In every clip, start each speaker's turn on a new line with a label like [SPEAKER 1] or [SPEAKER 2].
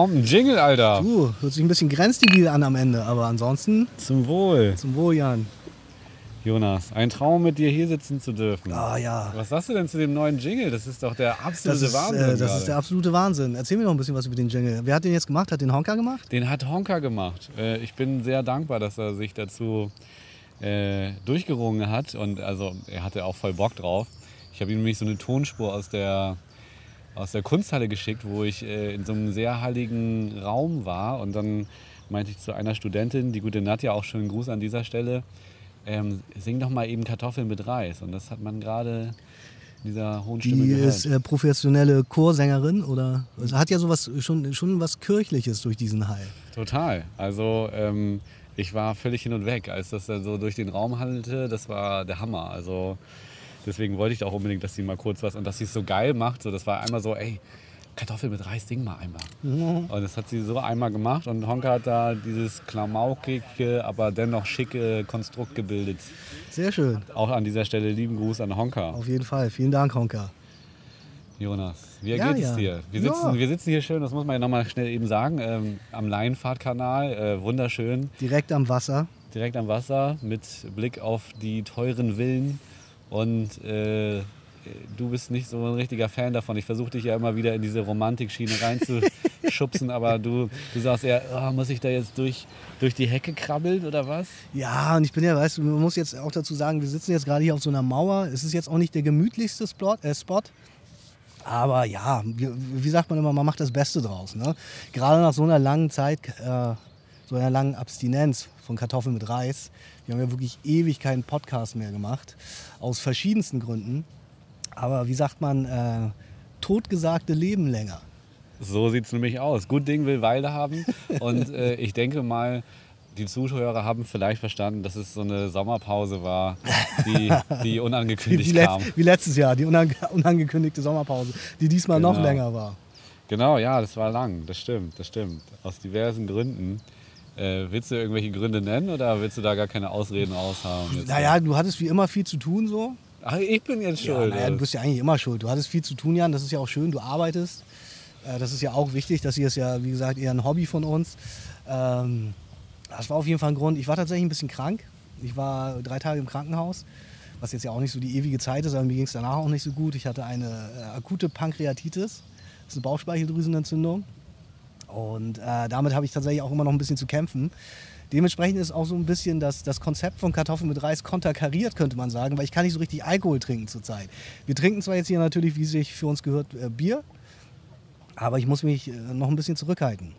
[SPEAKER 1] Bomben-Jingle, Alter.
[SPEAKER 2] Du, hört sich ein bisschen grenzdebil an am Ende, aber ansonsten
[SPEAKER 1] Zum Wohl.
[SPEAKER 2] zum Wohl, Jan.
[SPEAKER 1] Jonas, ein Traum, mit dir hier sitzen zu dürfen.
[SPEAKER 2] Ah ja.
[SPEAKER 1] Was sagst du denn zu dem neuen Jingle? Das ist doch der absolute
[SPEAKER 2] Das ist,
[SPEAKER 1] Wahnsinn.
[SPEAKER 2] äh, das
[SPEAKER 1] gerade.
[SPEAKER 2] ist der absolute Wahnsinn. Erzähl mir noch ein bisschen was über den Jingle. Wer hat den jetzt gemacht? Hat den Honka gemacht?
[SPEAKER 1] Den hat Honka gemacht. Äh, ich bin sehr dankbar, dass er sich dazu äh, durchgerungen hat. Und also er hatte auch voll Bock drauf. Ich habe ihm nämlich so eine Tonspur aus der, aus der Kunsthalle geschickt, wo ich äh, in so einem sehr heiligen Raum war. Und dann meinte ich zu einer Studentin, die gute Nadja, auch schönen Gruß an dieser Stelle, ähm, sing doch mal eben Kartoffeln mit Reis. Und das hat man gerade in dieser hohen Stimme
[SPEAKER 2] Die
[SPEAKER 1] gehört.
[SPEAKER 2] ist äh, professionelle Chorsängerin oder also hat ja sowas schon, schon was Kirchliches durch diesen Hall.
[SPEAKER 1] Total. Also ähm, ich war völlig hin und weg, als das dann so durch den Raum handelte. Das war der Hammer. Also deswegen wollte ich auch unbedingt, dass sie mal kurz was und dass sie es so geil macht. So, das war einmal so, ey, Kartoffel mit Reis, sing mal einmal. Und das hat sie so einmal gemacht und Honka hat da dieses klamaukige, aber dennoch schicke Konstrukt gebildet.
[SPEAKER 2] Sehr schön.
[SPEAKER 1] Auch an dieser Stelle lieben Gruß an Honka.
[SPEAKER 2] Auf jeden Fall. Vielen Dank, Honka.
[SPEAKER 1] Jonas, wie
[SPEAKER 2] Ja,
[SPEAKER 1] geht es
[SPEAKER 2] ja.
[SPEAKER 1] dir? Wir
[SPEAKER 2] Ja.
[SPEAKER 1] sitzen, wir sitzen hier schön, das muss man ja nochmal schnell eben sagen, ähm, am Leinfahrtkanal, äh, wunderschön.
[SPEAKER 2] Direkt am Wasser.
[SPEAKER 1] direkt am Wasser mit Blick auf die teuren Villen. Und äh, du bist nicht so ein richtiger Fan davon. Ich versuche dich ja immer wieder in diese Romantikschiene reinzuschubsen, aber du, du sagst eher, ah, muss ich da jetzt durch, durch die Hecke krabbeln oder was?
[SPEAKER 2] Ja, und ich bin ja, weißt du, man muss jetzt auch dazu sagen, wir sitzen jetzt gerade hier auf so einer Mauer. Es ist jetzt auch nicht der gemütlichste Spot. Äh, Spot. Aber ja, wie, wie sagt man immer, man macht das Beste draus. Ne? Gerade nach so einer langen Zeit, äh, so einer langen Abstinenz von Kartoffeln mit Reis. Wir haben ja wirklich ewig keinen Podcast mehr gemacht. Aus verschiedensten Gründen. Aber wie sagt man, äh, totgesagte leben länger.
[SPEAKER 1] So sieht es nämlich aus. Gut Ding will Weile haben. Und äh, ich denke mal, die Zuhörer haben vielleicht verstanden, dass es so eine Sommerpause war, die, die
[SPEAKER 2] Wie,
[SPEAKER 1] unangekündigt
[SPEAKER 2] wie, letz,
[SPEAKER 1] kam.
[SPEAKER 2] wie letztes Jahr, die unange unangekündigte Sommerpause, die diesmal noch
[SPEAKER 1] Genau.
[SPEAKER 2] länger war.
[SPEAKER 1] Genau, ja, das war lang. Das stimmt, das stimmt. Aus diversen Gründen. Äh, willst du irgendwelche Gründe nennen oder willst du da gar keine Ausreden aushaben? Jetzt?
[SPEAKER 2] Naja, du hattest wie immer viel zu tun so.
[SPEAKER 1] Ach, ich bin jetzt
[SPEAKER 2] Ja,
[SPEAKER 1] schuld.
[SPEAKER 2] naja, du bist ja eigentlich immer schuld. Du hattest viel zu tun, Jan. Das ist ja auch schön. Du arbeitest. Äh, Das ist ja auch wichtig. Das hier ist ja, wie gesagt, eher ein Hobby von uns. Ähm, Das war auf jeden Fall ein Grund. Ich war tatsächlich ein bisschen krank. Ich war drei Tage im Krankenhaus, was jetzt ja auch nicht so die ewige Zeit ist, aber mir ging es danach auch nicht so gut. Ich hatte eine äh, akute Pankreatitis. Das ist eine Bauchspeicheldrüsenentzündung. Und äh, damit habe ich tatsächlich auch immer noch ein bisschen zu kämpfen. Dementsprechend ist auch so ein bisschen das, das Konzept von Kartoffeln mit Reis konterkariert, könnte man sagen, weil ich kann nicht so richtig Alkohol trinken zurzeit. Wir trinken zwar jetzt hier natürlich, wie sich für uns gehört, äh, Bier, aber ich muss mich äh, noch ein bisschen zurückhalten.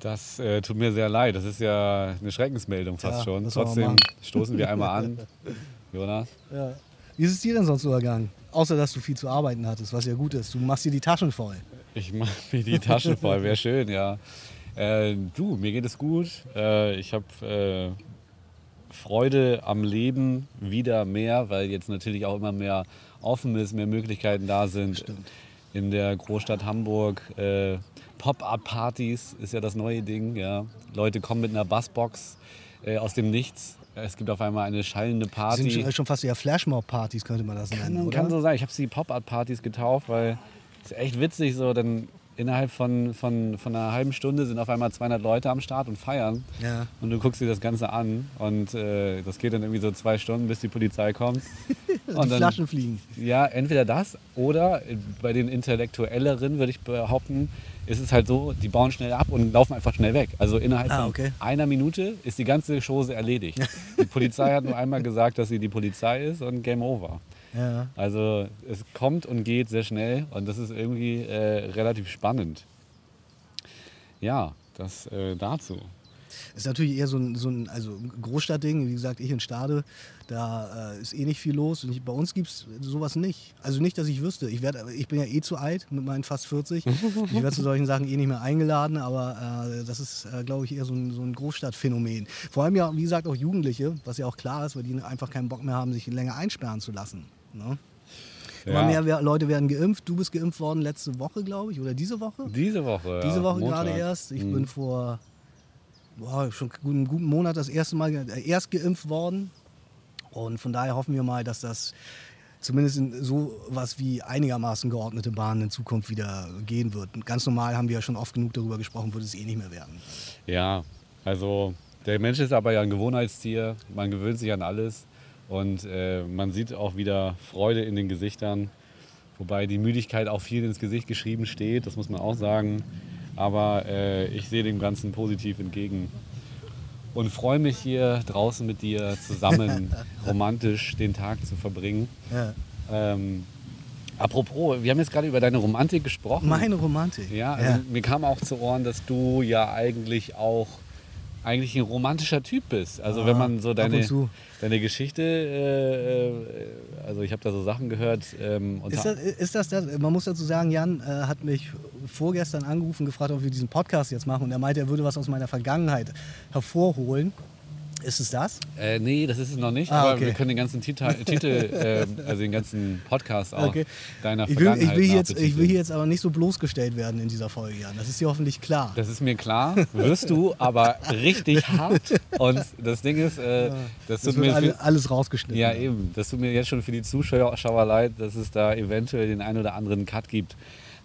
[SPEAKER 1] Das äh, tut mir sehr leid. Das ist ja eine Schreckensmeldung fast
[SPEAKER 2] Ja,
[SPEAKER 1] schon. Trotzdem stoßen wir einmal an. Jonas?
[SPEAKER 2] Ja. Wie ist es dir denn sonst so ergangen? Außer, dass du viel zu arbeiten hattest, was ja gut ist. Du machst dir die Taschen voll.
[SPEAKER 1] Ich mache mir die Taschen voll. Wäre schön, ja. Äh, du, mir geht es gut. Äh, ich habe äh, Freude am Leben wieder mehr, weil jetzt natürlich auch immer mehr offen ist, mehr Möglichkeiten da sind. In der Großstadt Hamburg äh, Pop-up-Partys ist ja das neue Ding. Ja. Leute kommen mit einer Bassbox äh, aus dem Nichts. Es gibt auf einmal eine schallende
[SPEAKER 2] Das
[SPEAKER 1] Party.
[SPEAKER 2] sind schon, fast eher Flashmob-Partys, könnte man das nennen,
[SPEAKER 1] Kann,
[SPEAKER 2] oder?
[SPEAKER 1] kann so sein. Ich habe sie Pop-Art-Partys getauft, weil ist echt witzig so. Dann innerhalb von, von, von einer halben Stunde sind auf einmal 200 Leute am Start und feiern.
[SPEAKER 2] Ja.
[SPEAKER 1] Und du guckst dir das Ganze an und äh, das geht dann irgendwie so zwei Stunden, bis die Polizei kommt.
[SPEAKER 2] Die
[SPEAKER 1] Und dann-
[SPEAKER 2] Flaschen fliegen.
[SPEAKER 1] Ja, entweder das oder bei den Intellektuelleren würde ich behaupten, ist es halt so, die bauen schnell ab und laufen einfach schnell weg. Also innerhalb
[SPEAKER 2] Ah,
[SPEAKER 1] von
[SPEAKER 2] okay.
[SPEAKER 1] einer Minute ist die ganze Chose erledigt. Die Polizei hat nur einmal gesagt, dass sie die Polizei ist und Game Over.
[SPEAKER 2] Ja.
[SPEAKER 1] Also es kommt und geht sehr schnell und das ist irgendwie äh, relativ spannend. Ja, das äh, dazu.
[SPEAKER 2] Ist natürlich eher so ein, so ein also Großstadtding. Wie gesagt, ich in Stade, da äh, ist eh nicht viel los. Und ich, bei uns gibt es sowas nicht. Also nicht, dass ich wüsste. Ich, werd, ich bin ja eh zu alt mit meinen fast 40. Ich werde zu solchen Sachen eh nicht mehr eingeladen. Aber äh, das ist, äh, glaube ich, eher so ein, so ein Großstadtphänomen. Vor allem ja, wie gesagt, auch Jugendliche, was ja auch klar ist, weil die einfach keinen Bock mehr haben, sich länger einsperren zu lassen. Ne? Immer mehr wer- Leute werden geimpft. Du bist geimpft worden letzte Woche, glaube ich, oder diese Woche?
[SPEAKER 1] Diese Woche.
[SPEAKER 2] Diese
[SPEAKER 1] ja,
[SPEAKER 2] Woche
[SPEAKER 1] Montag.
[SPEAKER 2] gerade erst. Ich
[SPEAKER 1] Mhm.
[SPEAKER 2] bin vor boah, schon einen guten Monat das erste Mal äh, erst geimpft worden. Und von daher hoffen wir mal, dass das zumindest in so was wie einigermaßen geordnete Bahnen in Zukunft wieder gehen wird. Ganz normal haben wir ja schon oft genug darüber gesprochen, würde es eh nicht mehr werden.
[SPEAKER 1] Ja, also der Mensch ist aber ja ein Gewohnheitstier. Man gewöhnt sich an alles und äh, man sieht auch wieder Freude in den Gesichtern. Wobei die Müdigkeit auch viel ins Gesicht geschrieben steht, das muss man auch sagen. Aber äh, ich sehe dem Ganzen positiv entgegen und freue mich hier draußen mit dir zusammen romantisch den Tag zu verbringen.
[SPEAKER 2] Ja.
[SPEAKER 1] Ähm, apropos, wir haben jetzt gerade über deine Romantik gesprochen.
[SPEAKER 2] Meine Romantik.
[SPEAKER 1] Ja, also mir kam auch zu Ohren, dass du ja eigentlich auch eigentlich ein romantischer Typ bist. Also
[SPEAKER 2] Ah,
[SPEAKER 1] wenn man so deine, deine Geschichte, äh, äh, also ich habe da so Sachen gehört. Ähm,
[SPEAKER 2] Ist das, ist das das? Man muss dazu sagen, Jan äh, hat mich vorgestern angerufen, gefragt, ob wir diesen Podcast jetzt machen. Und er meinte, er würde was aus meiner Vergangenheit hervorholen. Ist es das?
[SPEAKER 1] Äh, nee, das ist es noch nicht,
[SPEAKER 2] Ah,
[SPEAKER 1] aber
[SPEAKER 2] okay.
[SPEAKER 1] wir können den ganzen Titel, Titel ähm, also den ganzen Podcast auch
[SPEAKER 2] Okay.
[SPEAKER 1] deiner
[SPEAKER 2] Ich will,
[SPEAKER 1] Vergangenheit
[SPEAKER 2] ich, will jetzt, ich will hier jetzt aber nicht so bloßgestellt werden in dieser Folge, Jan. Das ist dir hoffentlich klar.
[SPEAKER 1] Das ist mir klar, wirst du, aber richtig hart. Und das Ding ist, äh, das
[SPEAKER 2] Das
[SPEAKER 1] tut
[SPEAKER 2] wird
[SPEAKER 1] mir
[SPEAKER 2] alle, alles rausgeschnitten.
[SPEAKER 1] ja eben, das tut mir jetzt schon für die Zuschauer leid, dass es da eventuell den einen oder anderen Cut gibt.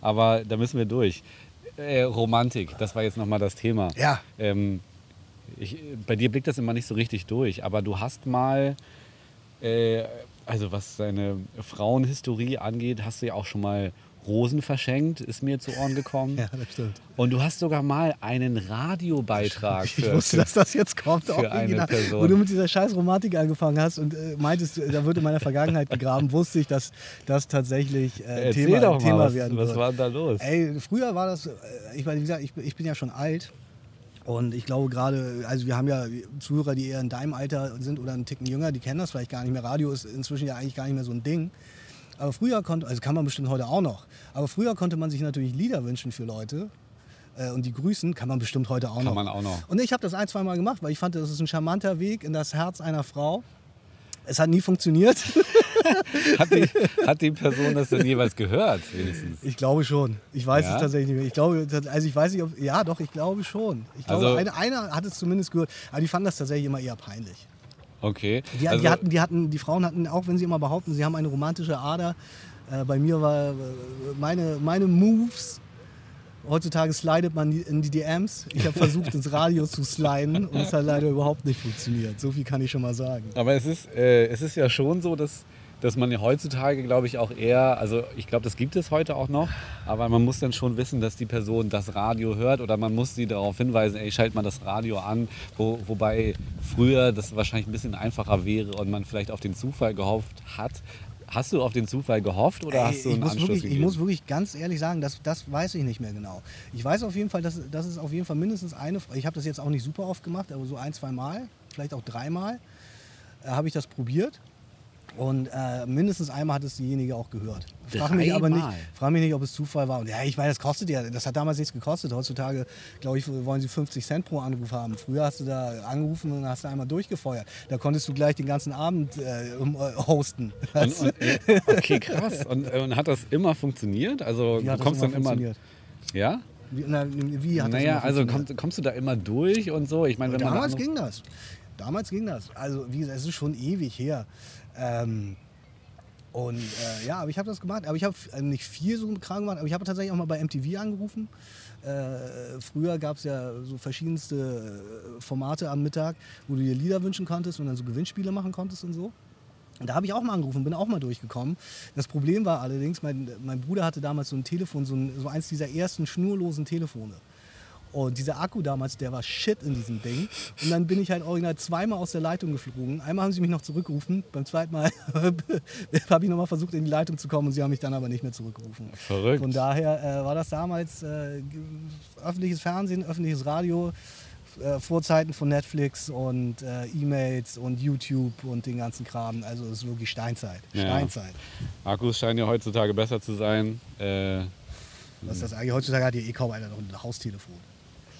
[SPEAKER 1] Aber da müssen wir durch. Äh, Romantik, das war jetzt nochmal das Thema.
[SPEAKER 2] Ja.
[SPEAKER 1] Ähm, ich, bei dir blickt das immer nicht so richtig durch, aber du hast mal, äh, also was deine Frauenhistorie angeht, hast du ja auch schon mal Rosen verschenkt, ist mir zu Ohren gekommen.
[SPEAKER 2] Ja, das stimmt.
[SPEAKER 1] Und du hast sogar mal einen Radiobeitrag
[SPEAKER 2] Ich
[SPEAKER 1] für,
[SPEAKER 2] wusste, dass das jetzt kommt.
[SPEAKER 1] für eine. Person.
[SPEAKER 2] Wo du mit dieser scheiß Romantik angefangen hast und äh, meintest, da wird in meiner Vergangenheit begraben, wusste ich, dass das tatsächlich äh,
[SPEAKER 1] Erzähl
[SPEAKER 2] Thema,
[SPEAKER 1] doch mal,
[SPEAKER 2] Thema
[SPEAKER 1] was,
[SPEAKER 2] werden
[SPEAKER 1] was
[SPEAKER 2] wird.
[SPEAKER 1] war denn da los?
[SPEAKER 2] Ey, früher war das, äh, ich meine, wie gesagt, ich, ich bin ja schon alt. Und ich glaube gerade, also wir haben ja Zuhörer, die eher in deinem Alter sind oder einen Ticken jünger, die kennen das vielleicht gar nicht mehr. Radio ist inzwischen ja eigentlich gar nicht mehr so ein Ding. Aber früher konnte, also kann man bestimmt heute auch noch, aber früher konnte man sich natürlich Lieder wünschen für Leute. Äh, und die grüßen kann man bestimmt heute auch
[SPEAKER 1] Kann
[SPEAKER 2] noch.
[SPEAKER 1] man auch noch.
[SPEAKER 2] Und ich habe das ein, zwei Mal gemacht, weil ich fand, das ist ein charmanter Weg in das Herz einer Frau. Es hat nie funktioniert.
[SPEAKER 1] Hat die, hat die Person das denn jeweils gehört, wenigstens?
[SPEAKER 2] Ich glaube schon. Ich weiß
[SPEAKER 1] Ja?
[SPEAKER 2] es tatsächlich nicht mehr. Ich glaube, also ich weiß nicht, ob. Ja, doch, ich glaube schon. Ich glaube,
[SPEAKER 1] Also-
[SPEAKER 2] eine, einer hat es zumindest gehört. Aber die fanden das tatsächlich immer eher peinlich.
[SPEAKER 1] Okay.
[SPEAKER 2] Die,
[SPEAKER 1] also,
[SPEAKER 2] die, hatten, die, hatten, die Frauen hatten, auch wenn sie immer behaupten, sie haben eine romantische Ader, äh, bei mir war äh, meine, meine Moves. Heutzutage slidet man in die DMs. Ich habe versucht, ins Radio zu sliden und es hat leider überhaupt nicht funktioniert. So viel kann ich schon mal sagen.
[SPEAKER 1] aber es ist, äh, es ist ja schon so, dass, dass man ja heutzutage, glaube ich, auch eher, also ich glaube, das gibt es heute auch noch, aber man muss dann schon wissen, dass die Person das Radio hört oder man muss sie darauf hinweisen, ey, schalt mal das Radio an, wo, wobei früher das wahrscheinlich ein bisschen einfacher wäre und man vielleicht auf den Zufall gehofft hat. Hast du auf den Zufall gehofft oder
[SPEAKER 2] Ey,
[SPEAKER 1] hast du
[SPEAKER 2] ich,
[SPEAKER 1] einen
[SPEAKER 2] muss
[SPEAKER 1] Anschluss
[SPEAKER 2] wirklich, ich
[SPEAKER 1] gegeben?
[SPEAKER 2] muss wirklich ganz ehrlich sagen, das, das weiß ich nicht mehr genau. Ich weiß auf jeden Fall, dass, dass es auf jeden Fall mindestens eine, ich habe das jetzt auch nicht super oft gemacht, aber so ein, zwei Mal, vielleicht auch dreimal, äh, habe ich das probiert. Und äh, mindestens einmal hat es diejenige auch gehört. Frag mich aber nicht, frag mich nicht, ob es Zufall war. Und ja, ich meine, das kostet ja, das hat damals nichts gekostet. Heutzutage, glaube ich, wollen sie 50 Cent pro Anruf haben. Früher hast du da angerufen und hast da einmal durchgefeuert. Da konntest du gleich den ganzen Abend äh, äh, hosten.
[SPEAKER 1] Und, und, okay, krass. Und, und hat das immer funktioniert? Also
[SPEAKER 2] Wie hat
[SPEAKER 1] du
[SPEAKER 2] das
[SPEAKER 1] kommst
[SPEAKER 2] immer
[SPEAKER 1] dann immer.
[SPEAKER 2] funktioniert?
[SPEAKER 1] Ja?
[SPEAKER 2] Wie, na, wie hat das
[SPEAKER 1] Naja,
[SPEAKER 2] immer
[SPEAKER 1] also kommst, kommst du da immer durch und so? Ich meine, wenn man
[SPEAKER 2] Damals
[SPEAKER 1] da-
[SPEAKER 2] ging das. Damals ging das. Also, wie gesagt, es ist schon ewig her. Ähm, und äh, ja, aber ich habe das gemacht. Aber ich habe äh, nicht viel so Kram gemacht, aber ich habe tatsächlich auch mal bei MTV angerufen. Äh, früher gab es ja so verschiedenste äh, Formate am Mittag, wo du dir Lieder wünschen konntest und dann so Gewinnspiele machen konntest und so. Und da habe ich auch mal angerufen, bin auch mal durchgekommen. Das Problem war allerdings, mein, mein Bruder hatte damals so ein Telefon, so, ein, so eins dieser ersten schnurlosen Telefone. Und dieser Akku damals, der war shit in diesem Ding. Und dann bin ich halt original zweimal aus der Leitung geflogen. Einmal haben sie mich noch zurückgerufen, beim zweiten Mal habe ich nochmal versucht, in die Leitung zu kommen und sie haben mich dann aber nicht mehr zurückgerufen.
[SPEAKER 1] Verrückt.
[SPEAKER 2] Von daher äh, war das damals äh, öffentliches Fernsehen, öffentliches Radio, äh, Vorzeiten von Netflix und äh, E-Mails und YouTube und den ganzen Kram. Also es ist wirklich Steinzeit.
[SPEAKER 1] Ja.
[SPEAKER 2] Steinzeit.
[SPEAKER 1] Akkus scheinen ja heutzutage besser zu sein. Äh,
[SPEAKER 2] Was ist das eigentlich? Heutzutage hat ja eh kaum einer noch ein Haustelefon.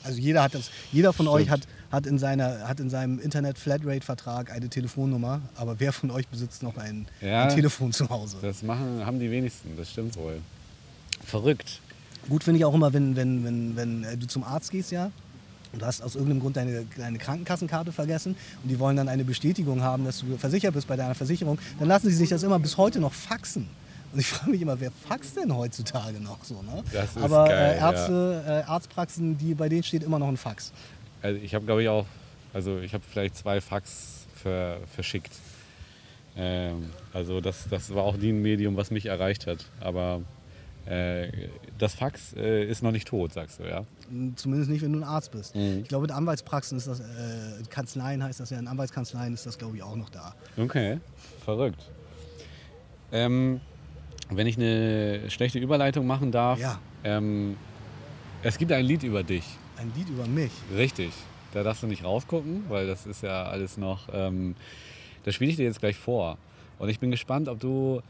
[SPEAKER 2] Also jeder hat das, jeder von euch hat, hat, in seiner, hat in seinem Internet-Flatrate-Vertrag eine Telefonnummer, aber wer von euch besitzt noch ein,
[SPEAKER 1] Ja.
[SPEAKER 2] ein Telefon zu Hause?
[SPEAKER 1] das machen, haben die wenigsten, das stimmt wohl. Verrückt.
[SPEAKER 2] Gut finde ich auch immer, wenn, wenn, wenn, wenn äh, du zum Arzt gehst, ja, und du hast aus irgendeinem Grund deine, deine Krankenkassenkarte vergessen und die wollen dann eine Bestätigung haben, dass du versichert bist bei deiner Versicherung, dann lassen sie sich das immer bis heute noch faxen. Und ich frage mich immer, wer faxt denn heutzutage noch so? Ne?
[SPEAKER 1] Das ist
[SPEAKER 2] Aber
[SPEAKER 1] geil,
[SPEAKER 2] äh, Ärzte, äh, Arztpraxen, die, bei denen steht immer noch ein Fax.
[SPEAKER 1] Also ich habe, glaube ich, auch, also ich habe vielleicht zwei Fax ver, verschickt. Ähm, also das, das war auch nie ein Medium, was mich erreicht hat. Aber äh, das Fax äh, ist noch nicht tot, sagst du, ja?
[SPEAKER 2] Zumindest nicht, wenn du ein Arzt bist.
[SPEAKER 1] Mhm.
[SPEAKER 2] Ich glaube, in Anwaltspraxen ist das, äh, Kanzleien heißt das ja, in Anwaltskanzleien ist das, glaube ich, auch noch da.
[SPEAKER 1] Okay, verrückt. Ähm, wenn ich eine schlechte Überleitung machen darf,
[SPEAKER 2] Ja.
[SPEAKER 1] ähm, es gibt ein Lied über dich.
[SPEAKER 2] Ein Lied über mich.
[SPEAKER 1] Richtig. Da darfst du nicht raufgucken, weil das ist ja alles noch. Ähm, das spiele ich dir jetzt gleich vor. Und ich bin gespannt, ob du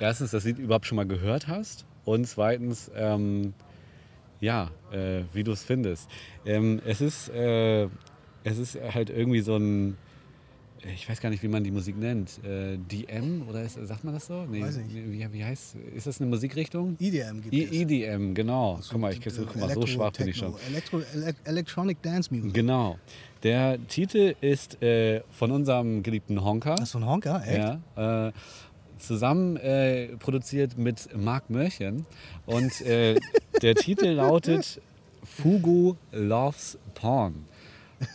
[SPEAKER 1] erstens das Lied überhaupt schon mal gehört hast und zweitens, ähm, ja, äh, wie du es findest. Ähm, es, ist, äh, es ist halt irgendwie so ein. Ich weiß gar nicht, wie man die Musik nennt. Äh, DM oder ist, sagt man das so? Nee,
[SPEAKER 2] Weiß ich.
[SPEAKER 1] Wie, wie heißt Ist das eine Musikrichtung?
[SPEAKER 2] IDM gibt
[SPEAKER 1] I
[SPEAKER 2] es.
[SPEAKER 1] EDM, genau.
[SPEAKER 2] So,
[SPEAKER 1] Guck mal, ich,
[SPEAKER 2] äh,
[SPEAKER 1] guck mal so schwach bin ich schon.
[SPEAKER 2] Elektro, Ele Electronic Dance Music.
[SPEAKER 1] Genau. Der Titel ist äh, von unserem geliebten Honka.
[SPEAKER 2] Das ist so ein Honker, echt?
[SPEAKER 1] Ja, äh, zusammen äh, produziert mit Marc Mörchen. Und äh, der Titel lautet Fugu Loves Porn.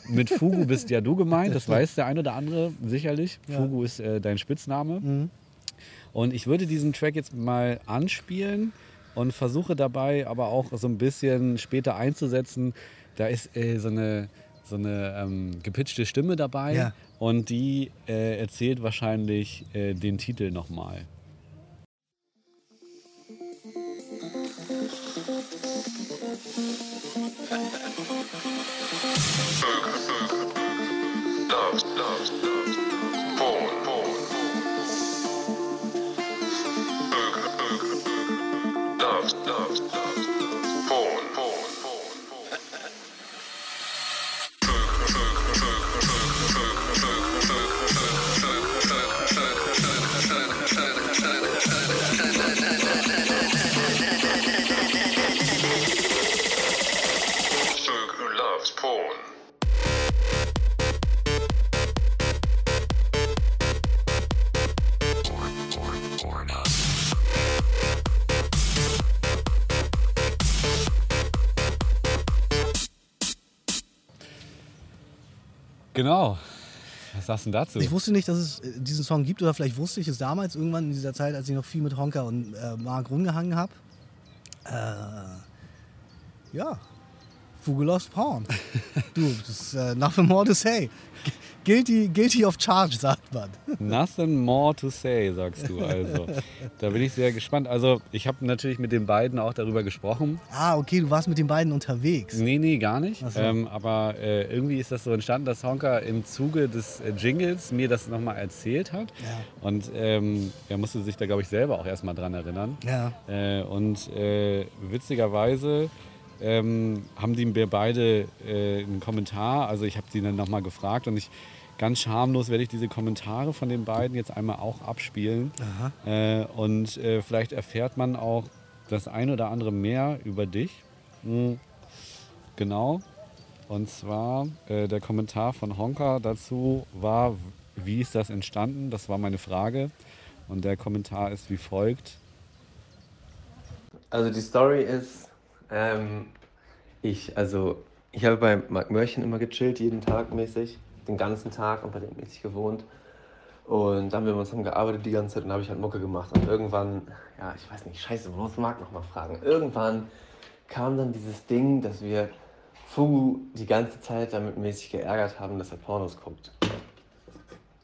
[SPEAKER 1] Mit Fugu bist ja du gemeint, das weiß der ein oder andere sicherlich.
[SPEAKER 2] Ja.
[SPEAKER 1] Fugu ist äh, dein Spitzname.
[SPEAKER 2] Mhm.
[SPEAKER 1] Und ich würde diesen Track jetzt mal anspielen und versuche dabei aber auch so ein bisschen später einzusetzen. Da ist äh, so eine, so eine ähm, gepitchte Stimme dabei
[SPEAKER 2] Ja.
[SPEAKER 1] und die äh, erzählt wahrscheinlich äh, den Titel nochmal.
[SPEAKER 3] Loves, loves, loves.
[SPEAKER 1] Genau. Was sagst du dazu?
[SPEAKER 2] Ich wusste nicht, dass es äh, diesen Song gibt oder vielleicht wusste ich es damals irgendwann in dieser Zeit, als ich noch viel mit Honka und äh, Mark rumgehangen habe. Äh, ja, Fugu Lost Porn. du, das ist äh, nothing more to say. Guilty, guilty of charge, sagt man.
[SPEAKER 1] Nothing more to say, sagst du also. Da bin ich sehr gespannt. Also ich habe natürlich mit den beiden auch darüber gesprochen.
[SPEAKER 2] Ah, okay, du warst mit den beiden unterwegs.
[SPEAKER 1] Nee, nee, gar nicht.
[SPEAKER 2] So.
[SPEAKER 1] Ähm, aber äh, irgendwie ist das so entstanden, dass Honka im Zuge des äh, Jingles mir das nochmal erzählt hat.
[SPEAKER 2] Ja.
[SPEAKER 1] Und ähm, er musste sich da, glaube ich, selber auch erstmal dran erinnern.
[SPEAKER 2] Ja.
[SPEAKER 1] Äh, und äh, witzigerweise ähm, haben die mir beide äh, einen Kommentar, also ich habe sie dann nochmal gefragt und ich ganz schamlos werde ich diese Kommentare von den beiden jetzt einmal auch abspielen.
[SPEAKER 2] Aha.
[SPEAKER 1] Äh, und äh, vielleicht erfährt man auch das ein oder andere mehr über dich. Mhm. Genau. Und zwar äh, der Kommentar von Honka dazu war, wie ist das entstanden? Das war meine Frage. Und der Kommentar ist wie folgt.
[SPEAKER 4] Also die Story ist, ähm, ich, also ich habe bei Mark Mörchen immer gechillt, jeden Tag mäßig, den ganzen Tag und bei dem mäßig gewohnt. Und dann haben wir haben gearbeitet die ganze Zeit und habe ich halt Mucke gemacht. Und irgendwann, ja, ich weiß nicht, scheiße, man muss Marc nochmal fragen. Irgendwann kam dann dieses Ding, dass wir Fugu die ganze Zeit damit mäßig geärgert haben, dass er Pornos guckt.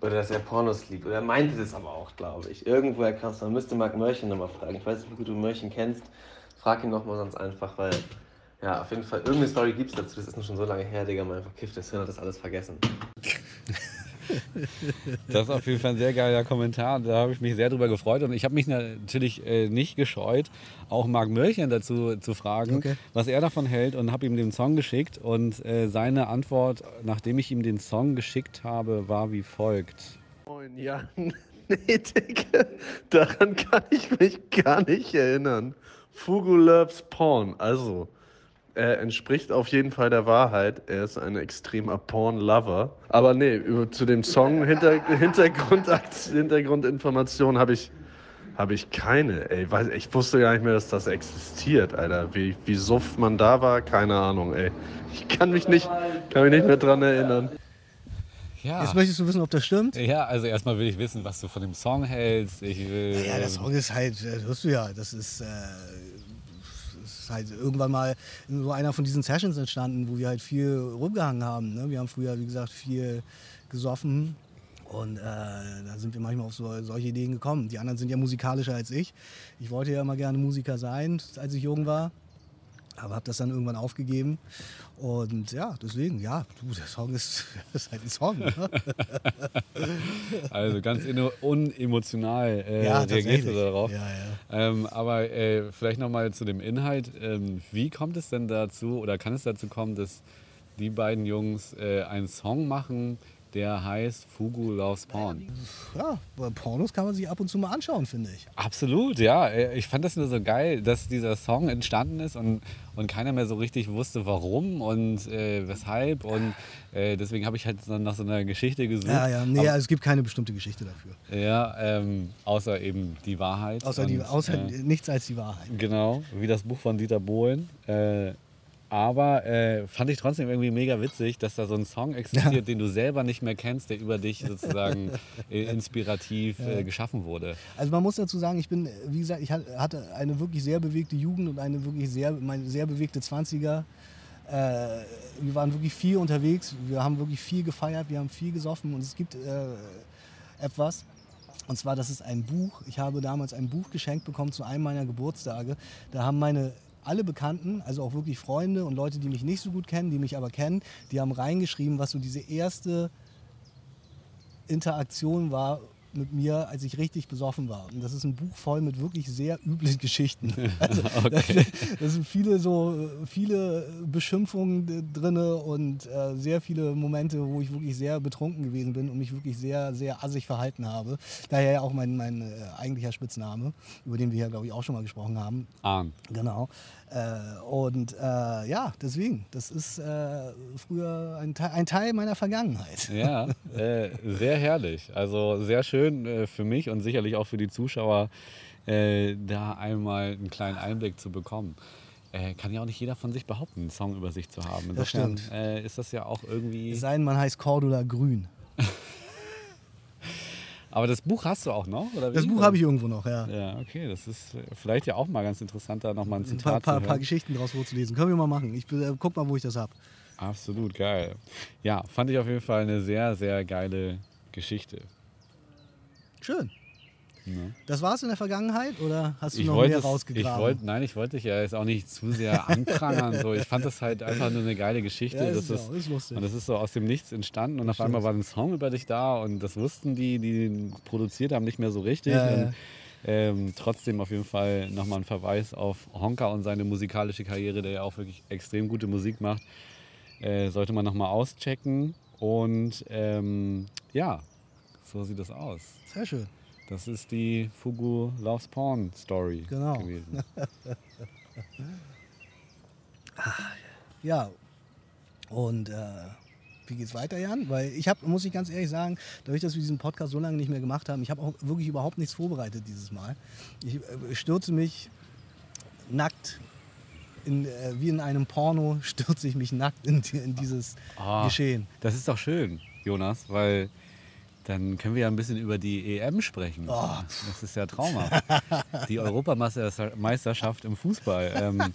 [SPEAKER 4] Oder dass er Pornos liebt. Oder er meinte das aber auch, glaube ich. Irgendwoher kam es. Man müsste Marc Mörchen nochmal fragen. Ich weiß nicht, wie gut du Mörchen kennst. Frag ihn nochmal sonst einfach, weil, ja, auf jeden Fall, irgendeine Story gibt es dazu. Das ist nur schon so lange her, Digga. Man einfach kifft das Hirn hat das alles vergessen.
[SPEAKER 1] Das ist auf jeden Fall ein sehr geiler Kommentar. Da habe ich mich sehr drüber gefreut. Und ich habe mich natürlich äh, nicht gescheut, auch Marc Mörchen dazu zu fragen,
[SPEAKER 2] Okay.
[SPEAKER 1] was er davon hält und habe ihm den Song geschickt. Und äh, seine Antwort, nachdem ich ihm den Song geschickt habe, war wie folgt.
[SPEAKER 5] Moin, ja, nee, Digga, daran kann ich mich gar nicht erinnern. Fugu loves Porn, also, Er entspricht auf jeden Fall der Wahrheit. Er ist ein extremer Porn-Lover. Aber nee, über, zu dem Song Hinter, Hintergrund, Hintergrundinformationen habe ich, hab ich keine. Ey, weiß, ich wusste gar nicht mehr, dass das existiert, Alter. Wie, wie suff man da war, keine Ahnung, ey. Ich kann mich nicht, kann mich nicht mehr dran erinnern.
[SPEAKER 1] Ja.
[SPEAKER 2] Jetzt möchtest du wissen, ob das stimmt?
[SPEAKER 1] ja, also erstmal will ich wissen, was du von dem Song hältst. Ich will,
[SPEAKER 2] Ja, der Song ist halt, äh, hörst du ja, das ist, äh, ist halt irgendwann mal in so einer von diesen Sessions entstanden, wo wir halt viel rumgehangen haben. Ne? Wir haben früher, wie gesagt, viel gesoffen und äh, da sind wir manchmal auf so, solche Ideen gekommen. Die anderen sind ja musikalischer als ich. Ich wollte ja immer gerne Musiker sein, als ich jung war. Aber habe das dann irgendwann aufgegeben. Und ja, deswegen, ja, du, der Song ist, ist halt ein Song. Ne?
[SPEAKER 1] Also ganz unemotional äh,
[SPEAKER 2] Ja,
[SPEAKER 1] reagierst du darauf.
[SPEAKER 2] Ja, ja.
[SPEAKER 1] Ähm, aber äh, vielleicht nochmal zu dem Inhalt. Ähm, wie kommt es denn dazu oder kann es dazu kommen, dass die beiden Jungs äh, einen Song machen, der heißt Fugu Loves Porn?
[SPEAKER 2] ja, Pornos kann man sich ab und zu mal anschauen, finde ich.
[SPEAKER 1] Absolut, ja. Äh, Ich fand das nur so geil, dass dieser Song entstanden ist und, und keiner mehr so richtig wusste, warum und äh, weshalb. Und äh, deswegen habe ich halt so nach so einer Geschichte gesucht.
[SPEAKER 2] Ja, ja, nee,
[SPEAKER 1] Aber-
[SPEAKER 2] es gibt keine bestimmte Geschichte dafür.
[SPEAKER 1] Ja, ähm, außer eben die Wahrheit.
[SPEAKER 2] Außer, die,
[SPEAKER 1] Und,
[SPEAKER 2] außer
[SPEAKER 1] äh,
[SPEAKER 2] nichts als die Wahrheit.
[SPEAKER 1] Genau, wie das Buch von Dieter Bohlen. Aber äh, fand ich trotzdem irgendwie mega witzig, dass da so ein Song existiert, den du selber nicht mehr kennst, der über dich sozusagen äh, inspirativ äh, geschaffen wurde.
[SPEAKER 2] Also man muss dazu sagen, ich bin, wie gesagt, ich hat- hatte eine wirklich sehr bewegte Jugend und eine wirklich sehr, meine sehr bewegte 20er. Äh, wir waren wirklich viel unterwegs, wir haben wirklich viel gefeiert, wir haben viel gesoffen und es gibt äh, etwas, und zwar, das ist ein Buch. Ich habe damals ein Buch geschenkt bekommen zu einem meiner Geburtstage. Da haben meine alle Bekannten, also auch wirklich Freunde und Leute, die mich nicht so gut kennen, die mich aber kennen, die haben reingeschrieben, was so diese erste Interaktion war mit mir, als ich richtig besoffen war. Und das ist ein Buch voll mit wirklich sehr üblen Geschichten. Also,
[SPEAKER 1] Okay.
[SPEAKER 2] da sind viele so viele Beschimpfungen drin und äh, sehr viele Momente, wo ich wirklich sehr betrunken gewesen bin und mich wirklich sehr, sehr assig verhalten habe. Daher ja auch mein, mein äh, eigentlicher Spitzname, über den wir ja, glaube ich, auch schon mal gesprochen haben.
[SPEAKER 1] Ahn.
[SPEAKER 2] Genau. Äh, und äh, ja, deswegen, das ist äh, früher ein, Teil- ein Teil meiner Vergangenheit.
[SPEAKER 1] Ja, äh, sehr herrlich. Also sehr schön äh, für mich und sicherlich auch für die Zuschauer, äh, da einmal einen kleinen Einblick zu bekommen. Kann ja auch nicht jeder von sich behaupten, einen Song über sich zu haben.
[SPEAKER 2] Das
[SPEAKER 1] Insofern
[SPEAKER 2] stimmt.
[SPEAKER 1] äh, ist das ja auch irgendwie.
[SPEAKER 2] Es sei denn, man heißt Cordula Grün.
[SPEAKER 1] Aber das Buch hast du auch noch? Oder
[SPEAKER 2] Das? Buch habe ich irgendwo noch, ja.
[SPEAKER 1] Ja, okay, das ist vielleicht ja auch mal ganz interessant, da nochmal ein
[SPEAKER 2] Ein
[SPEAKER 1] Zitat
[SPEAKER 2] paar, paar, paar
[SPEAKER 1] hören.
[SPEAKER 2] Geschichten draus vorzulesen. Können wir mal machen. Ich äh, guck mal, wo ich das habe.
[SPEAKER 1] Absolut geil. Ja, fand ich auf jeden Fall eine sehr, sehr geile Geschichte.
[SPEAKER 2] Schön.
[SPEAKER 1] Ne?
[SPEAKER 2] Das war's in der Vergangenheit oder hast du
[SPEAKER 1] Ich
[SPEAKER 2] noch mehr
[SPEAKER 1] es- ich
[SPEAKER 2] rausgegraben?
[SPEAKER 1] wollte, nein, ich wollte dich ja jetzt auch nicht zu sehr anprangern. so. Ich fand das halt einfach nur eine geile Geschichte.
[SPEAKER 2] Ja,
[SPEAKER 1] das
[SPEAKER 2] ist, ja, ist lustig.
[SPEAKER 1] und das ist so aus dem Nichts entstanden und auf
[SPEAKER 2] Stimmt.
[SPEAKER 1] einmal war ein Song über dich da und das wussten die, die ihn produziert haben, nicht mehr so richtig.
[SPEAKER 2] Ja, ja.
[SPEAKER 1] Und, ähm, trotzdem auf jeden Fall nochmal ein Verweis auf Honka und seine musikalische Karriere, der ja auch wirklich extrem gute Musik macht. Äh, sollte man nochmal auschecken. Und ähm, ja, so sieht das aus.
[SPEAKER 2] Sehr schön.
[SPEAKER 1] Das ist die Fugu Loves Porn Story
[SPEAKER 2] Genau.
[SPEAKER 1] gewesen.
[SPEAKER 2] Ja. Und äh, wie geht's weiter, Jan? Weil ich habe, muss ich ganz ehrlich sagen, dadurch, dass wir diesen Podcast so lange nicht mehr gemacht haben, ich habe auch wirklich überhaupt nichts vorbereitet dieses Mal. Ich äh, stürze mich nackt, in, äh, wie in einem Porno, stürze ich mich nackt in, in dieses
[SPEAKER 1] Ah.
[SPEAKER 2] Geschehen.
[SPEAKER 1] Das ist doch schön, Jonas, weil dann können wir ja ein bisschen über die EM sprechen.
[SPEAKER 2] Oh.
[SPEAKER 1] Das ist ja traumhaft. Die Europameisterschaft im Fußball. Ähm,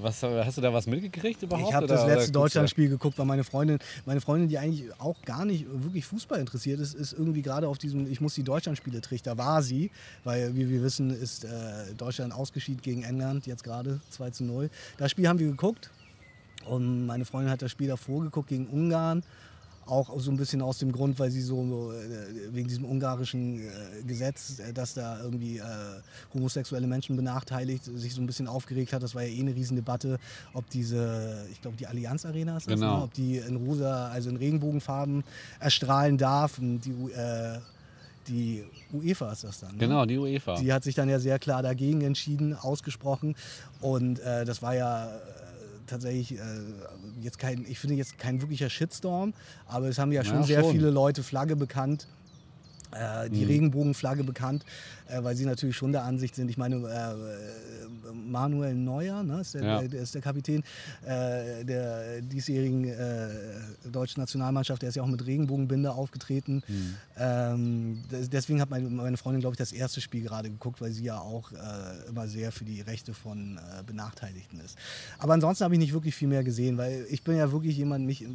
[SPEAKER 1] was, hast du da was mitgekriegt überhaupt?
[SPEAKER 2] Ich habe das letzte Deutschlandspiel geguckt, weil meine Freundin, meine Freundin, die eigentlich auch gar nicht wirklich Fußball interessiert ist, ist irgendwie gerade auf diesem Ich muss die Deutschlandspiele trichter war sie, weil wie wir wissen, ist äh, Deutschland ausgeschieden gegen England, jetzt gerade 2 zu 0. Das Spiel haben wir geguckt und meine Freundin hat das Spiel davor geguckt gegen Ungarn. Auch so ein bisschen aus dem Grund, weil sie so äh, wegen diesem ungarischen äh, Gesetz, äh, dass da irgendwie homosexuelle Menschen benachteiligt, sich so ein bisschen aufgeregt hat. Das war ja eh eine Riesendebatte, ob diese, ich glaube, die Allianz Arena ist das,
[SPEAKER 1] Genau.
[SPEAKER 2] ne? ob die in rosa, also in Regenbogenfarben erstrahlen darf. Und die, äh, die UEFA ist das dann. Ne?
[SPEAKER 1] Genau, die UEFA.
[SPEAKER 2] Die hat sich dann ja sehr klar dagegen entschieden, ausgesprochen. Und äh, das war ja tatsächlich äh, jetzt kein, ich finde jetzt kein wirklicher Shitstorm, aber es haben ja schon
[SPEAKER 1] Ja,
[SPEAKER 2] sehr
[SPEAKER 1] schon.
[SPEAKER 2] viele Leute Flagge bekannt. Äh, die Regenbogenflagge bekannt, äh, weil sie natürlich schon der Ansicht sind. Ich meine, äh, Manuel Neuer ne, ist, der,
[SPEAKER 1] Ja.
[SPEAKER 2] der ist der Kapitän äh, der diesjährigen äh, deutschen Nationalmannschaft. Der ist ja auch mit Regenbogenbinde aufgetreten. Ähm, des- deswegen hat meine, meine Freundin, glaube ich, das erste Spiel gerade geguckt, weil sie ja auch äh, immer sehr für die Rechte von äh, Benachteiligten ist. Aber ansonsten habe ich nicht wirklich viel mehr gesehen, weil ich bin ja wirklich jemand, mich, äh,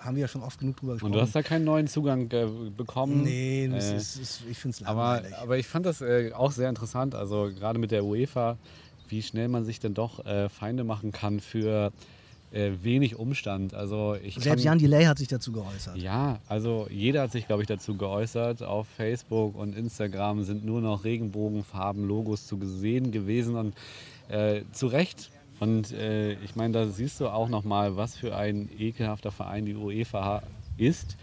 [SPEAKER 2] haben wir ja schon oft genug drüber gesprochen.
[SPEAKER 1] Und du hast da keinen neuen Zugang äh, bekommen.
[SPEAKER 2] Nee, das
[SPEAKER 1] Äh,
[SPEAKER 2] ist, ist, ich finde es
[SPEAKER 1] aber,
[SPEAKER 2] langweilig.
[SPEAKER 1] aber ich fand das äh, auch sehr interessant, also gerade mit der UEFA, wie schnell man sich denn doch äh, Feinde machen kann für äh, wenig Umstand. Also ich
[SPEAKER 2] Selbst
[SPEAKER 1] kann,
[SPEAKER 2] Jan Delay hat sich dazu geäußert.
[SPEAKER 1] Ja, also jeder hat sich, glaube ich, dazu geäußert. Auf Facebook und Instagram sind nur noch Regenbogenfarben, Logos zu sehen gewesen und äh, zu Recht. Und äh, ich meine, da siehst du auch nochmal, was für ein ekelhafter Verein die UEFA ist.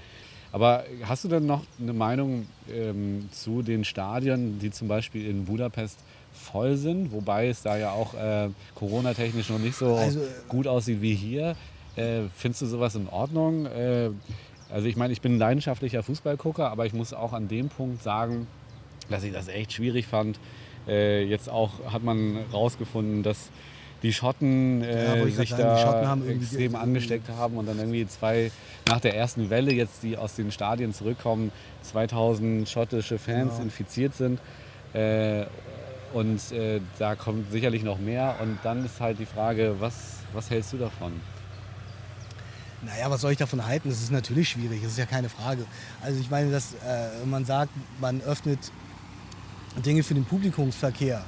[SPEAKER 1] Aber hast du denn noch eine Meinung ähm, zu den Stadien, die zum Beispiel in Budapest voll sind, wobei es da ja auch äh, Corona-technisch noch nicht so
[SPEAKER 2] Also, äh,
[SPEAKER 1] gut aussieht wie hier? Äh, findest du sowas in Ordnung? Äh, also ich meine, ich bin ein leidenschaftlicher Fußballgucker, aber ich muss auch an dem Punkt sagen, dass ich das echt schwierig fand. Äh, jetzt auch hat man rausgefunden, dass die Schotten
[SPEAKER 2] Ja,
[SPEAKER 1] äh,
[SPEAKER 2] grad
[SPEAKER 1] sich
[SPEAKER 2] sagen, Schotten
[SPEAKER 1] da
[SPEAKER 2] haben irgendwie-
[SPEAKER 1] extrem angesteckt haben und dann irgendwie zwei, nach der ersten Welle jetzt, die aus den Stadien zurückkommen, 2000 schottische Fans
[SPEAKER 2] Genau.
[SPEAKER 1] infiziert sind. Äh, und äh, da kommt sicherlich noch mehr. Und dann ist halt die Frage, was, was hältst du davon?
[SPEAKER 2] Naja, was soll ich davon halten? Das ist natürlich schwierig, das ist ja keine Frage. Also ich meine, dass äh, man sagt, man öffnet Dinge für den Publikumsverkehr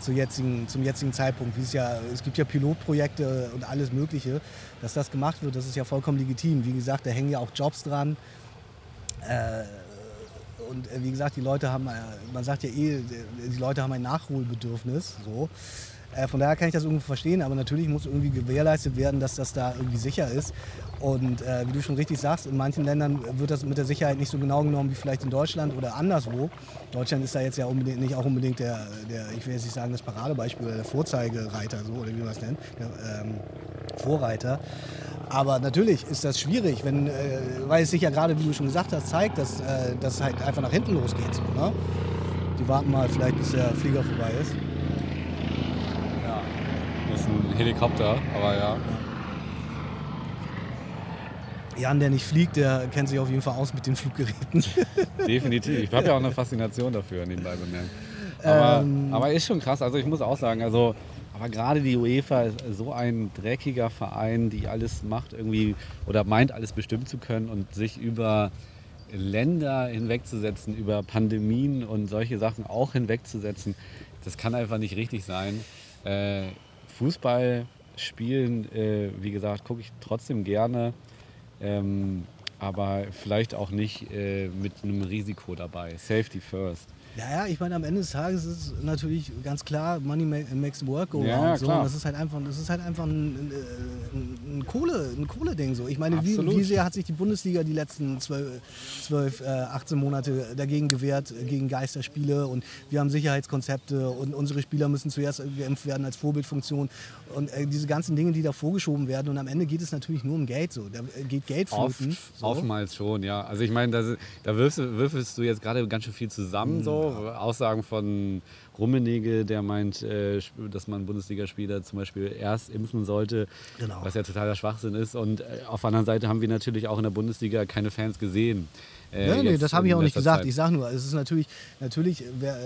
[SPEAKER 2] zu jetzigen, zum jetzigen Zeitpunkt. Wie es, ja, es gibt ja Pilotprojekte und alles Mögliche, dass das gemacht wird, das ist ja vollkommen legitim. Wie gesagt, da hängen ja auch Jobs dran. Äh, und äh, wie gesagt, die Leute haben, äh, man sagt ja eh, die Leute haben ein Nachholbedürfnis. So. Äh, von daher kann ich das irgendwo verstehen, aber natürlich muss irgendwie gewährleistet werden, dass das da irgendwie sicher ist. Und äh, wie du schon richtig sagst, in manchen Ländern wird das mit der Sicherheit nicht so genau genommen wie vielleicht in Deutschland oder anderswo. Deutschland ist da jetzt ja unbedingt, nicht auch unbedingt der, der, ich will jetzt nicht sagen das Paradebeispiel oder der Vorzeigereiter, so, oder wie man es nennt, der ähm, Vorreiter. Aber natürlich ist das schwierig, wenn, äh, weil es sich ja gerade, wie du schon gesagt hast, zeigt, dass äh, das halt einfach nach hinten losgeht. So, ne? Die warten mal vielleicht, bis der Flieger vorbei ist.
[SPEAKER 1] Ja. Das ist ein Helikopter, aber ja.
[SPEAKER 2] Jan, der nicht fliegt, der kennt sich auf jeden Fall aus mit den Fluggeräten.
[SPEAKER 1] Definitiv. Ich habe ja auch eine Faszination dafür, nebenbei bemerkt. Aber,
[SPEAKER 2] Ähm.
[SPEAKER 1] aber ist schon krass. Also ich muss auch sagen, also aber gerade die UEFA ist so ein dreckiger Verein, die alles macht irgendwie oder meint alles bestimmen zu können und sich über Länder hinwegzusetzen, über Pandemien und solche Sachen auch hinwegzusetzen, das kann einfach nicht richtig sein. Äh, Fußball spielen, äh, wie gesagt, gucke ich trotzdem gerne. Ähm, aber vielleicht auch nicht äh, mit einem Risiko dabei. Safety first.
[SPEAKER 2] Ja, ja, ich meine, am Ende des Tages ist es natürlich ganz klar, Money ma- makes work go
[SPEAKER 1] Ja.
[SPEAKER 2] So. Das ist halt einfach, das ist halt einfach ein, ein, ein, Kohle, ein Kohle-Ding. So. Ich meine, wie, wie sehr hat sich die Bundesliga die letzten 12, 12 äh, 18 Monate dagegen gewehrt, äh, gegen Geisterspiele und wir haben Sicherheitskonzepte und unsere Spieler müssen zuerst geimpft werden als Vorbildfunktion und äh, diese ganzen Dinge, die da vorgeschoben werden und am Ende geht es natürlich nur um Geld. So. Da äh, geht Geld
[SPEAKER 1] Oft,
[SPEAKER 2] flöten. so.
[SPEAKER 1] Oftmals schon, ja. Also ich meine, da, da wirfst, du- würfelst du jetzt gerade ganz schön viel zusammen. So. Aussagen von Rummenigge, der meint, äh, dass man Bundesligaspieler zum Beispiel erst impfen sollte,
[SPEAKER 2] Genau.
[SPEAKER 1] was ja totaler Schwachsinn ist. Und äh, auf der anderen Seite haben wir natürlich auch in der Bundesliga keine Fans gesehen. Äh,
[SPEAKER 2] Nee, nee,
[SPEAKER 1] jetzt
[SPEAKER 2] das habe ich auch nicht gesagt.
[SPEAKER 1] Zeit.
[SPEAKER 2] Ich sage nur, es ist natürlich, natürlich wer,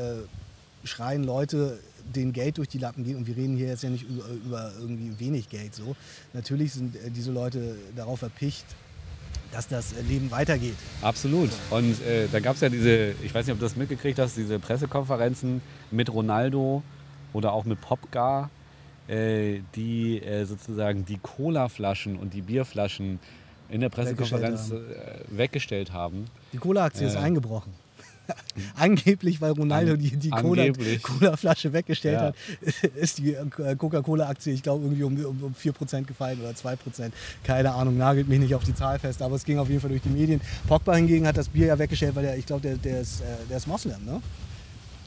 [SPEAKER 2] schreien Leute denen Geld durch die Lappen geht und wir reden hier jetzt ja nicht über, über irgendwie wenig Geld so. Natürlich sind diese Leute darauf erpicht, dass das äh, Leben weitergeht.
[SPEAKER 1] Absolut. Und äh, da gab es ja diese, ich weiß nicht, ob du das mitgekriegt hast, diese Pressekonferenzen mit Ronaldo oder auch mit Popgar, äh, die äh, sozusagen die Cola-Flaschen und die Bierflaschen in der Pressekonferenz
[SPEAKER 2] Weggestellt
[SPEAKER 1] äh, weggestellt haben.
[SPEAKER 2] Die Cola-Aktie ist
[SPEAKER 1] Äh.
[SPEAKER 2] eingebrochen. Angeblich, weil Ronaldo die, die Cola-. Cola-Flasche weggestellt
[SPEAKER 1] Ja.
[SPEAKER 2] hat, ist die äh, Coca-Cola-Aktie, ich glaube, irgendwie um, um, um 4% gefallen oder 2%. Keine Ahnung, nagelt mich nicht auf die Zahl fest, aber es ging auf jeden Fall durch die Medien. Pogba hingegen hat das Bier ja weggestellt, weil er, ich glaube, der, der, ist, äh, der ist Moslem, ne?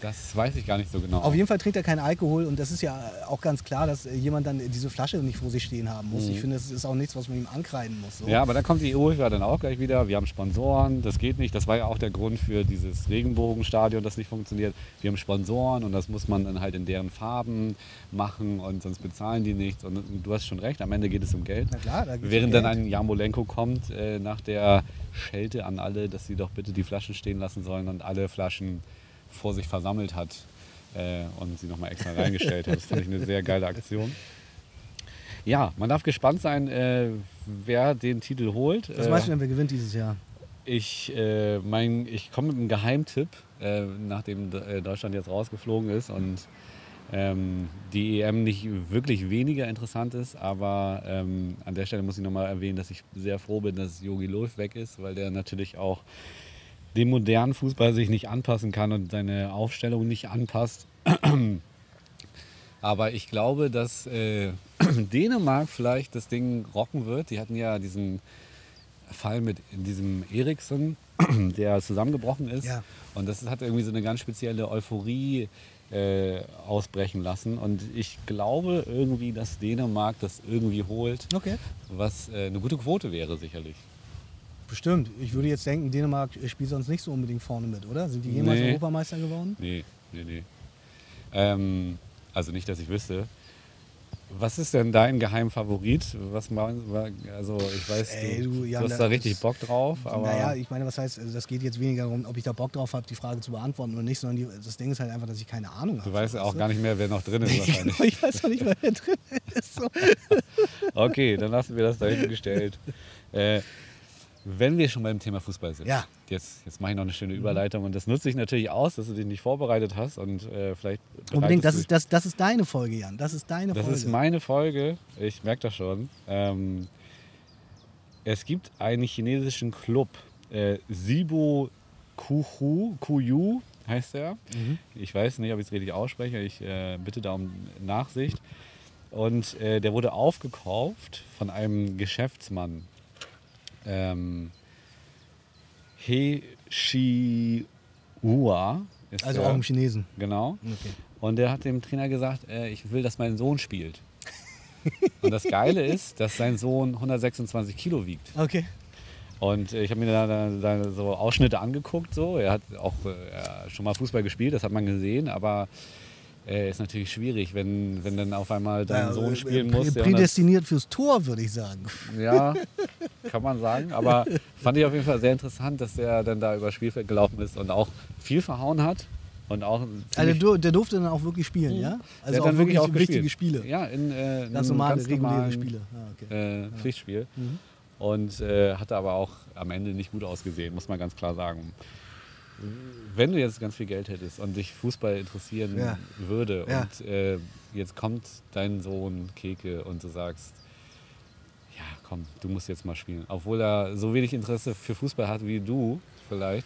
[SPEAKER 1] Das weiß ich gar nicht so genau.
[SPEAKER 2] Auf jeden Fall trinkt er keinen Alkohol und das ist ja auch ganz klar, dass jemand dann diese Flasche nicht vor sich stehen haben muss. Ich finde, das ist auch nichts, was man ihm ankreiden muss. So.
[SPEAKER 1] Mhm. Ja, aber da kommt die UEFA dann auch gleich wieder. Wir haben Sponsoren, das geht nicht. Das war ja auch der Grund für dieses Regenbogenstadion, das nicht funktioniert. Wir haben Sponsoren und das muss man dann halt in deren Farben machen und sonst bezahlen die nichts. Und du hast schon recht, am Ende geht es um Geld.
[SPEAKER 2] Na klar, da
[SPEAKER 1] Während
[SPEAKER 2] um
[SPEAKER 1] dann
[SPEAKER 2] Geld.
[SPEAKER 1] ein Jamolenko kommt äh, nach der Schelte an alle, dass sie doch bitte die Flaschen stehen lassen sollen und alle Flaschen vor sich versammelt hat äh, und sie nochmal extra reingestellt hat. Das fand ich eine sehr geile Aktion. Ja, man darf gespannt sein, äh, wer den Titel holt.
[SPEAKER 2] Was meinst du denn, wer gewinnt dieses Jahr?
[SPEAKER 1] ich, äh, mein, ich komme mit einem Geheimtipp, äh, nachdem äh, Deutschland jetzt rausgeflogen ist und ähm, die EM nicht wirklich weniger interessant ist, aber ähm, an der Stelle muss ich nochmal erwähnen, dass ich sehr froh bin, dass Jogi Löw weg ist, weil der natürlich auch dem modernen Fußball sich nicht anpassen kann und seine Aufstellung nicht anpasst. Aber ich glaube, dass äh, Dänemark vielleicht das Ding rocken wird. Die hatten ja diesen Fall mit diesem Eriksen, der zusammengebrochen ist.
[SPEAKER 2] Ja.
[SPEAKER 1] Und das hat irgendwie so eine ganz spezielle Euphorie äh, ausbrechen lassen. Und ich glaube irgendwie, dass Dänemark das irgendwie holt,
[SPEAKER 2] Okay.
[SPEAKER 1] was äh, eine gute Quote wäre sicherlich.
[SPEAKER 2] Bestimmt. Ich würde jetzt denken, Dänemark spielt sonst nicht so unbedingt vorne mit, oder? Sind die jemals
[SPEAKER 1] Nee.
[SPEAKER 2] Europameister geworden?
[SPEAKER 1] Nee, nee, nee. Ähm, also nicht, dass ich wüsste. Was ist denn dein Geheimfavorit? Was Also ich weiß,
[SPEAKER 2] Ey,
[SPEAKER 1] du,
[SPEAKER 2] du, Jan,
[SPEAKER 1] hast da richtig Bock drauf, aber
[SPEAKER 2] naja, ich meine, was heißt, also das geht jetzt weniger darum, ob ich da Bock drauf habe, die Frage zu beantworten oder nicht, sondern die, das Ding ist halt einfach, dass ich keine Ahnung habe.
[SPEAKER 1] du weißt ja auch gar nicht mehr, wer noch drin ist wahrscheinlich.
[SPEAKER 2] ich weiß noch nicht, wer da drin ist. So.
[SPEAKER 1] Okay, dann lassen wir das da hinten gestellt. Äh, wenn wir schon beim Thema Fußball sind,
[SPEAKER 2] Ja. Mhm.
[SPEAKER 1] jetzt, jetzt mache ich noch eine schöne Überleitung und das nutze ich natürlich aus, dass du dich nicht vorbereitet hast und äh, vielleicht
[SPEAKER 2] Unbedingt, das ist, das, das ist deine Folge, Jan. Das ist deine
[SPEAKER 1] Das
[SPEAKER 2] Folge.
[SPEAKER 1] ist meine Folge, ich merke das schon. Ähm, es gibt einen chinesischen Club, äh, Sibo Kuhu, Kuyu heißt er. Ich weiß nicht, ob ich es richtig ausspreche, ich äh, bitte da um Nachsicht. Und äh, der wurde aufgekauft von einem Geschäftsmann. Ähm, He Shi Hua ist
[SPEAKER 2] also
[SPEAKER 1] der,
[SPEAKER 2] auch im Chinesen.
[SPEAKER 1] Genau.
[SPEAKER 2] Okay.
[SPEAKER 1] Und der hat dem Trainer gesagt, äh, ich will, dass mein Sohn spielt. Und das Geile ist, dass sein Sohn 126 Kilo wiegt.
[SPEAKER 2] Okay.
[SPEAKER 1] Und äh, ich habe mir da, da, da so Ausschnitte angeguckt. So. Er hat auch äh, schon mal Fußball gespielt, das hat man gesehen, aber äh, ist natürlich schwierig, wenn, wenn dann auf einmal dein
[SPEAKER 2] Ja,
[SPEAKER 1] Sohn
[SPEAKER 2] äh,
[SPEAKER 1] spielen
[SPEAKER 2] prä-
[SPEAKER 1] muss. der 100
[SPEAKER 2] Prädestiniert fürs Tor, würde ich sagen.
[SPEAKER 1] ja, kann man sagen. Aber fand ich auf jeden Fall sehr interessant, dass der dann da über das Spielfeld gelaufen ist und auch viel verhauen hat. Und auch
[SPEAKER 2] Also der, der durfte dann auch wirklich spielen, ja? Also auch
[SPEAKER 1] dann
[SPEAKER 2] wirklich
[SPEAKER 1] auch
[SPEAKER 2] wichtige. Spiele.
[SPEAKER 1] Ja, in äh,
[SPEAKER 2] Ganz normale,
[SPEAKER 1] ganz
[SPEAKER 2] reguläre Spiele. Ah, okay.
[SPEAKER 1] äh, Pflichtspiel. Und äh, hatte aber auch am Ende nicht gut ausgesehen, muss man ganz klar sagen. Wenn du jetzt ganz viel Geld hättest und dich Fußball interessieren
[SPEAKER 2] Ja.
[SPEAKER 1] würde
[SPEAKER 2] Ja.
[SPEAKER 1] und äh, jetzt kommt dein Sohn Keke und du sagst, ja komm, du musst jetzt mal spielen. Obwohl er so wenig Interesse für Fußball hat wie du vielleicht,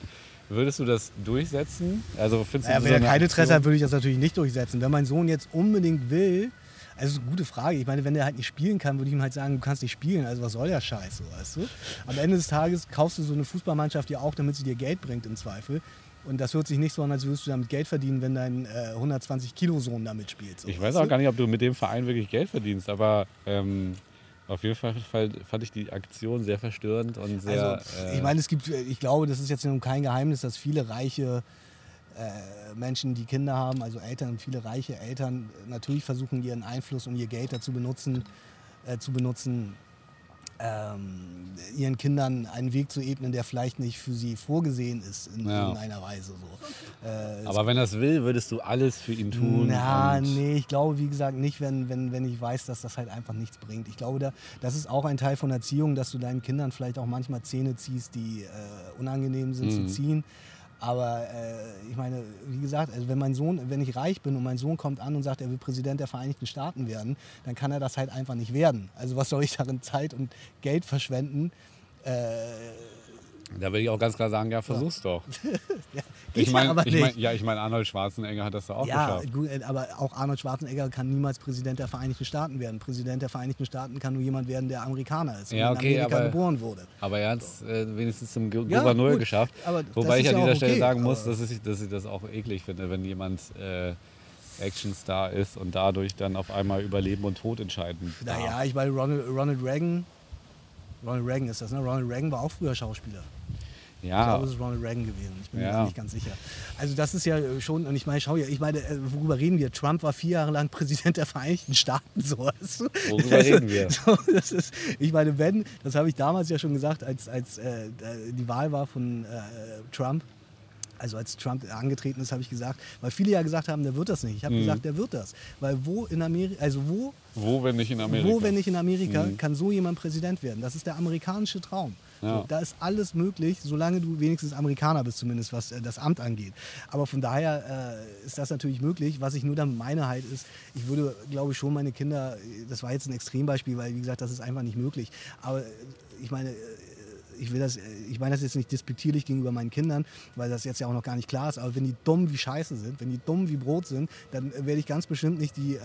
[SPEAKER 1] würdest du das durchsetzen? Also findest
[SPEAKER 2] Ja,
[SPEAKER 1] du
[SPEAKER 2] wenn er keine Interesse hat, würde ich das natürlich nicht durchsetzen. Wenn mein Sohn jetzt unbedingt will, also das ist eine gute Frage. Ich meine, wenn der halt nicht spielen kann, würde ich ihm halt sagen, du kannst nicht spielen. Also was soll der Scheiß, so, weißt du? Am Ende des Tages kaufst du so eine Fußballmannschaft ja auch, damit sie dir Geld bringt im Zweifel. Und das hört sich nicht so an, als würdest du damit Geld verdienen, wenn dein äh, 120-Kilo-Sohn damit spielt. So,
[SPEAKER 1] Ich weiß
[SPEAKER 2] du?
[SPEAKER 1] auch gar nicht, ob du mit dem Verein wirklich Geld verdienst, aber ähm, auf jeden Fall fand ich die Aktion sehr verstörend und sehr.
[SPEAKER 2] Also,
[SPEAKER 1] äh,
[SPEAKER 2] ich meine, es gibt, ich glaube, das ist jetzt nun kein Geheimnis, dass viele reiche äh, Menschen, die Kinder haben, also Eltern, viele reiche Eltern, natürlich versuchen, ihren Einfluss und ihr Geld dazu benutzen, äh, zu benutzen, ähm, ihren Kindern einen Weg zu ebnen, der vielleicht nicht für sie vorgesehen ist in
[SPEAKER 1] Ja.
[SPEAKER 2] irgendeiner Weise. So. Äh,
[SPEAKER 1] aber wenn es will, würdest du alles für ihn tun.
[SPEAKER 2] na, nee, ich glaube, wie gesagt, nicht, wenn, wenn, wenn ich weiß, dass das halt einfach nichts bringt. Ich glaube, da, das ist auch ein Teil von Erziehung, dass du deinen Kindern vielleicht auch manchmal Zähne ziehst, die äh, unangenehm sind
[SPEAKER 1] Mhm.
[SPEAKER 2] zu ziehen. Aber äh, ich meine, wie gesagt, also wenn mein Sohn, wenn ich reich bin und mein Sohn kommt an und sagt, er will Präsident der Vereinigten Staaten werden, dann kann er das halt einfach nicht werden. Also was soll ich darin Zeit und Geld verschwenden? Äh,
[SPEAKER 1] Da würde ich auch ganz klar sagen, ja, versuch's doch.
[SPEAKER 2] Geht
[SPEAKER 1] Ich meine,
[SPEAKER 2] aber
[SPEAKER 1] ich mein, ja, ich meine, Arnold Schwarzenegger hat das doch auch
[SPEAKER 2] Ja,
[SPEAKER 1] geschafft.
[SPEAKER 2] gut, äh, aber auch Arnold Schwarzenegger kann niemals Präsident der Vereinigten Staaten werden. Präsident der Vereinigten Staaten kann nur jemand werden, der Amerikaner ist und
[SPEAKER 1] Ja,
[SPEAKER 2] in
[SPEAKER 1] okay,
[SPEAKER 2] Amerika
[SPEAKER 1] aber-
[SPEAKER 2] geboren wurde.
[SPEAKER 1] Aber er hat es äh, wenigstens zum
[SPEAKER 2] Ja,
[SPEAKER 1] Gouverneur
[SPEAKER 2] gut,
[SPEAKER 1] geschafft. Wobei ich an
[SPEAKER 2] ja
[SPEAKER 1] dieser
[SPEAKER 2] auch
[SPEAKER 1] Stelle
[SPEAKER 2] okay,
[SPEAKER 1] sagen muss, dass ich, dass ich das auch eklig finde, wenn jemand äh, Actionstar ist und dadurch dann auf einmal über Leben und Tod entscheiden darf.
[SPEAKER 2] Naja, ich meine, Ronald, Ronald Reagan, Ronald Reagan ist das, ne? Ronald Reagan war auch früher Schauspieler. Ich
[SPEAKER 1] Ja,
[SPEAKER 2] glaube, es ist Ronald Reagan gewesen. Ich bin mir
[SPEAKER 1] Ja.
[SPEAKER 2] da nicht ganz sicher. Also das ist ja schon, und ich meine, schau ja, ich meine, äh, worüber reden wir? Trump war vier Jahre lang Präsident der Vereinigten Staaten. So?
[SPEAKER 1] Worüber reden wir?
[SPEAKER 2] So, das ist, ich meine, wenn, das habe ich damals ja schon gesagt, als, als äh, die Wahl war von äh, Trump, also als Trump angetreten ist, habe ich gesagt, weil viele ja gesagt haben, der wird das nicht. Ich habe
[SPEAKER 1] Mhm.
[SPEAKER 2] gesagt, der wird das. Weil wo in Amerika, also wo
[SPEAKER 1] wo, wenn nicht in Amerika?
[SPEAKER 2] wo, wenn nicht in Amerika,
[SPEAKER 1] Mhm.
[SPEAKER 2] kann so jemand Präsident werden? Das ist der amerikanische Traum.
[SPEAKER 1] Ja.
[SPEAKER 2] Da ist alles möglich, solange du wenigstens Amerikaner bist, zumindest was äh, das Amt angeht. Aber von daher äh, ist das natürlich möglich. Was ich nur damit meine halt ist, ich würde, glaube ich, schon meine Kinder, das war jetzt ein Extrembeispiel, weil wie gesagt, das ist einfach nicht möglich. Aber äh, ich meine, äh, ich will das, äh, ich meine das jetzt nicht despektierlich gegenüber meinen Kindern, weil das jetzt ja auch noch gar nicht klar ist, aber wenn die dumm wie Scheiße sind, wenn die dumm wie Brot sind, dann äh, werde ich ganz bestimmt nicht die, äh,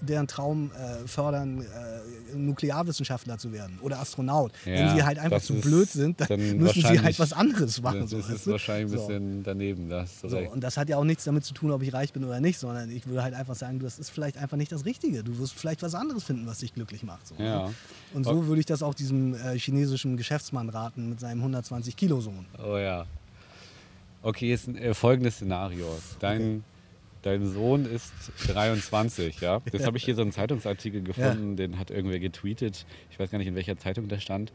[SPEAKER 2] deren Traum äh, fördern, äh, Nuklearwissenschaftler zu werden oder Astronaut. wenn
[SPEAKER 1] Ja,
[SPEAKER 2] sie halt einfach
[SPEAKER 1] das
[SPEAKER 2] zu
[SPEAKER 1] ist
[SPEAKER 2] blöd sind, dann
[SPEAKER 1] dann
[SPEAKER 2] müssen sie halt was anderes machen.
[SPEAKER 1] Das,
[SPEAKER 2] so,
[SPEAKER 1] das
[SPEAKER 2] weißt
[SPEAKER 1] ist
[SPEAKER 2] du?
[SPEAKER 1] wahrscheinlich ein
[SPEAKER 2] So.
[SPEAKER 1] bisschen daneben, da hast du
[SPEAKER 2] So, und das hat ja auch nichts damit zu tun, ob ich reich bin oder nicht, sondern ich würde halt einfach sagen, das ist vielleicht einfach nicht das Richtige. Du wirst vielleicht was anderes finden, was dich glücklich macht. So,
[SPEAKER 1] Ja.
[SPEAKER 2] ne? Und so würde ich das auch diesem äh, chinesischen Geschäftsmann raten mit seinem 120 Kilo Sohn.
[SPEAKER 1] Oh ja. Okay, jetzt äh, folgendes Szenario. Dein, dein Sohn ist 23, ja? Das habe ich hier so einen Zeitungsartikel gefunden, den hat irgendwer getweetet. Ich weiß gar nicht, in welcher Zeitung der stand.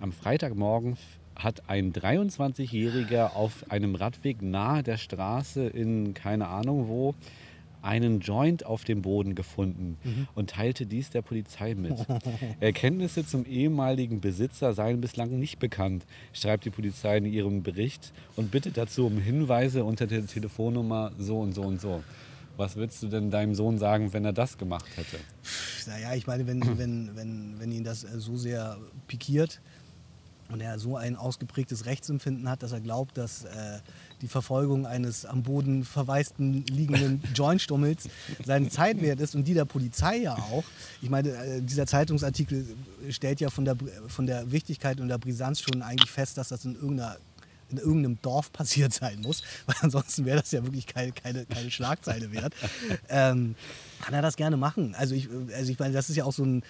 [SPEAKER 1] Am Freitagmorgen hat ein 23-Jähriger auf einem Radweg nahe der Straße in keine Ahnung wo einen Joint auf dem Boden gefunden und teilte dies der Polizei mit. Erkenntnisse zum ehemaligen Besitzer seien bislang nicht bekannt, schreibt die Polizei in ihrem Bericht und bittet dazu um Hinweise unter der Telefonnummer so und so und so. Was würdest du denn deinem Sohn sagen, wenn er das gemacht hätte?
[SPEAKER 2] Naja, ich meine, wenn, wenn, wenn, wenn ihn das äh, so sehr pikiert und er so ein ausgeprägtes Rechtsempfinden hat, dass er glaubt, dass äh, die Verfolgung eines am Boden verwaisten liegenden Jointstummels seine Zeit wert ist und die der Polizei ja auch. Ich meine, äh, dieser Zeitungsartikel stellt ja von der, von der Wichtigkeit und der Brisanz schon eigentlich fest, dass das in irgendeiner in irgendeinem Dorf passiert sein muss, weil ansonsten wäre das ja wirklich keine, keine, keine Schlagzeile wert. Ähm, kann er das gerne machen. Also ich, also ich meine, das ist ja auch so ein, äh,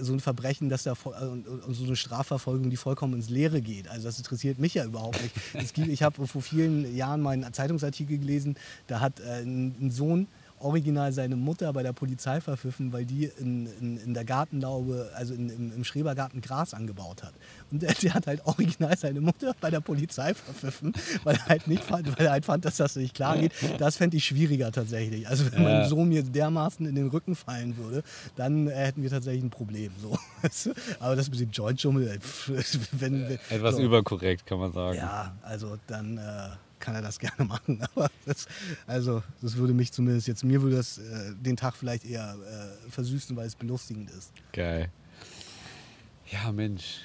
[SPEAKER 2] so ein Verbrechen, dass da voll- und, so eine Strafverfolgung, die vollkommen ins Leere geht. Also das interessiert mich ja überhaupt nicht. Gibt, ich habe vor vielen Jahren mal einen Zeitungsartikel gelesen, da hat äh, ein Sohn original seine Mutter bei der Polizei verpfiffen, weil die in, in, in der Gartenlaube, also in, im, im Schrebergarten Gras angebaut hat. Und der, der hat halt original seine Mutter bei der Polizei verpfiffen, weil er halt nicht fand, weil er halt fand, dass das nicht klar geht. Das fände ich schwieriger tatsächlich. Also wenn mein
[SPEAKER 1] Ja.
[SPEAKER 2] Sohn mir dermaßen in den Rücken fallen würde, dann äh, hätten wir tatsächlich ein Problem. So. Aber das mit dem Joint-Schummel, wenn, wenn,
[SPEAKER 1] Etwas
[SPEAKER 2] so.
[SPEAKER 1] überkorrekt, kann man sagen.
[SPEAKER 2] Ja, also dann äh, kann er das gerne machen. Aber das, also, das würde mich zumindest jetzt, mir würde das äh, den Tag vielleicht eher äh, versüßen, weil es belustigend ist.
[SPEAKER 1] Geil. Ja, Mensch,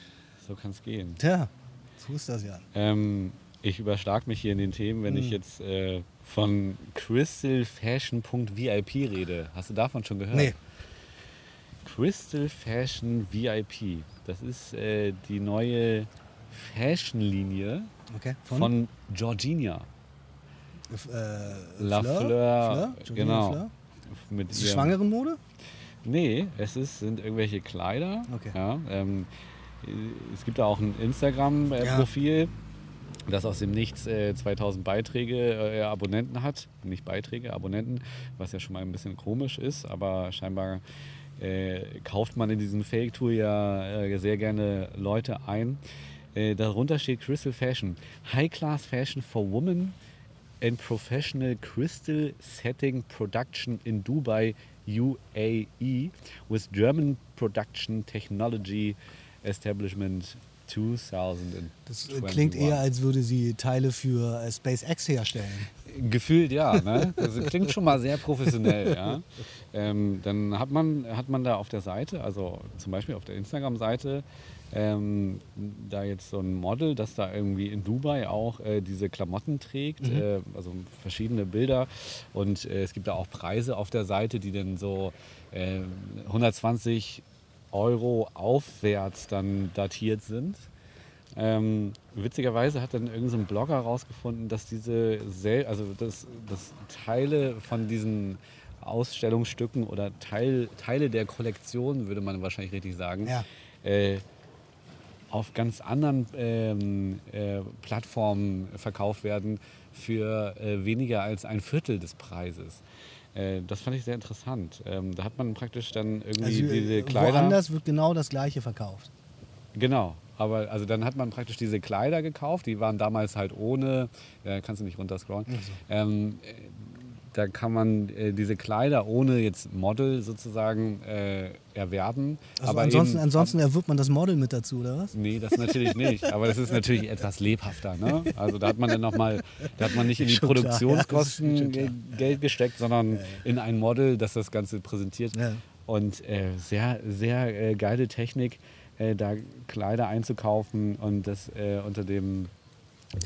[SPEAKER 1] so kann es gehen.
[SPEAKER 2] Tja, so ist das ja.
[SPEAKER 1] Ähm, ich überschlag mich hier in den Themen, wenn ich jetzt äh, von crystalfashion.vip rede. Hast du davon schon gehört?
[SPEAKER 2] Nee,
[SPEAKER 1] Crystal Fashion VIP. Das ist äh, die neue Fashion-Linie
[SPEAKER 2] okay.
[SPEAKER 1] von, Georgina.
[SPEAKER 2] äh,
[SPEAKER 1] La
[SPEAKER 2] Fleur?
[SPEAKER 1] Fleur,
[SPEAKER 2] Fleur?
[SPEAKER 1] Genau.
[SPEAKER 2] Fleur?
[SPEAKER 1] Mit
[SPEAKER 2] Ist es
[SPEAKER 1] ihrem-
[SPEAKER 2] Schwangerenmode?
[SPEAKER 1] Nee, es ist, sind irgendwelche Kleider.
[SPEAKER 2] Okay.
[SPEAKER 1] Ja, ähm, es gibt da auch ein Instagram-Profil, das aus dem Nichts äh, 2000 Beiträge, äh, Abonnenten hat. Nicht Beiträge, Abonnenten, was ja schon mal ein bisschen komisch ist, aber scheinbar äh, kauft man in diesem Fake-Tool ja äh, sehr gerne Leute ein. Äh, darunter steht Crystal Fashion. High-Class Fashion for Women and Professional Crystal Setting Production in Dubai, UAE, with German Production Technology Establishment 2000.
[SPEAKER 2] Das klingt eher, als würde sie Teile für äh, SpaceX herstellen.
[SPEAKER 1] Gefühlt ja, ne? Das klingt schon mal sehr professionell, ja. Ähm, dann hat man, hat man da auf der Seite, also zum Beispiel auf der Instagram-Seite, ähm, da jetzt so ein Model, das da irgendwie in Dubai auch äh, diese Klamotten trägt, äh, also verschiedene Bilder. Und äh, es gibt da auch Preise auf der Seite, die dann so äh, 120 Euro aufwärts dann datiert sind. Ähm, witzigerweise hat dann irgendein so ein Blogger herausgefunden, dass diese sel also dass, dass Teile von diesen Ausstellungsstücken oder Teil, Teile der Kollektion, würde man wahrscheinlich richtig sagen,
[SPEAKER 2] Ja.
[SPEAKER 1] äh, auf ganz anderen ähm, äh, Plattformen verkauft werden für äh, weniger als ein Viertel des Preises. Äh, das fand ich sehr interessant. Ähm, da hat man praktisch dann irgendwie
[SPEAKER 2] Also
[SPEAKER 1] diese
[SPEAKER 2] äh,
[SPEAKER 1] Kleider.
[SPEAKER 2] woanders wird genau das gleiche verkauft.
[SPEAKER 1] Genau. Aber also dann hat man praktisch diese Kleider gekauft, die waren damals halt ohne, äh, kannst du nicht runterscrollen. Ähm, äh, da kann man äh, diese Kleider ohne jetzt Model sozusagen äh, erwerben.
[SPEAKER 2] Also
[SPEAKER 1] aber
[SPEAKER 2] ansonsten,
[SPEAKER 1] eben,
[SPEAKER 2] ansonsten erwirbt man das Model mit dazu, oder was?
[SPEAKER 1] Nee, das natürlich nicht. Aber das ist natürlich etwas lebhafter. Ne? Also da hat man dann nochmal, da hat man nicht in die
[SPEAKER 2] Schon ja,
[SPEAKER 1] Produktionskosten
[SPEAKER 2] klar.
[SPEAKER 1] Ge- Geld gesteckt, sondern in ein Model, das das Ganze präsentiert.
[SPEAKER 2] Ja.
[SPEAKER 1] Und äh, sehr, sehr äh, geile Technik, äh, da Kleider einzukaufen und das äh, unter dem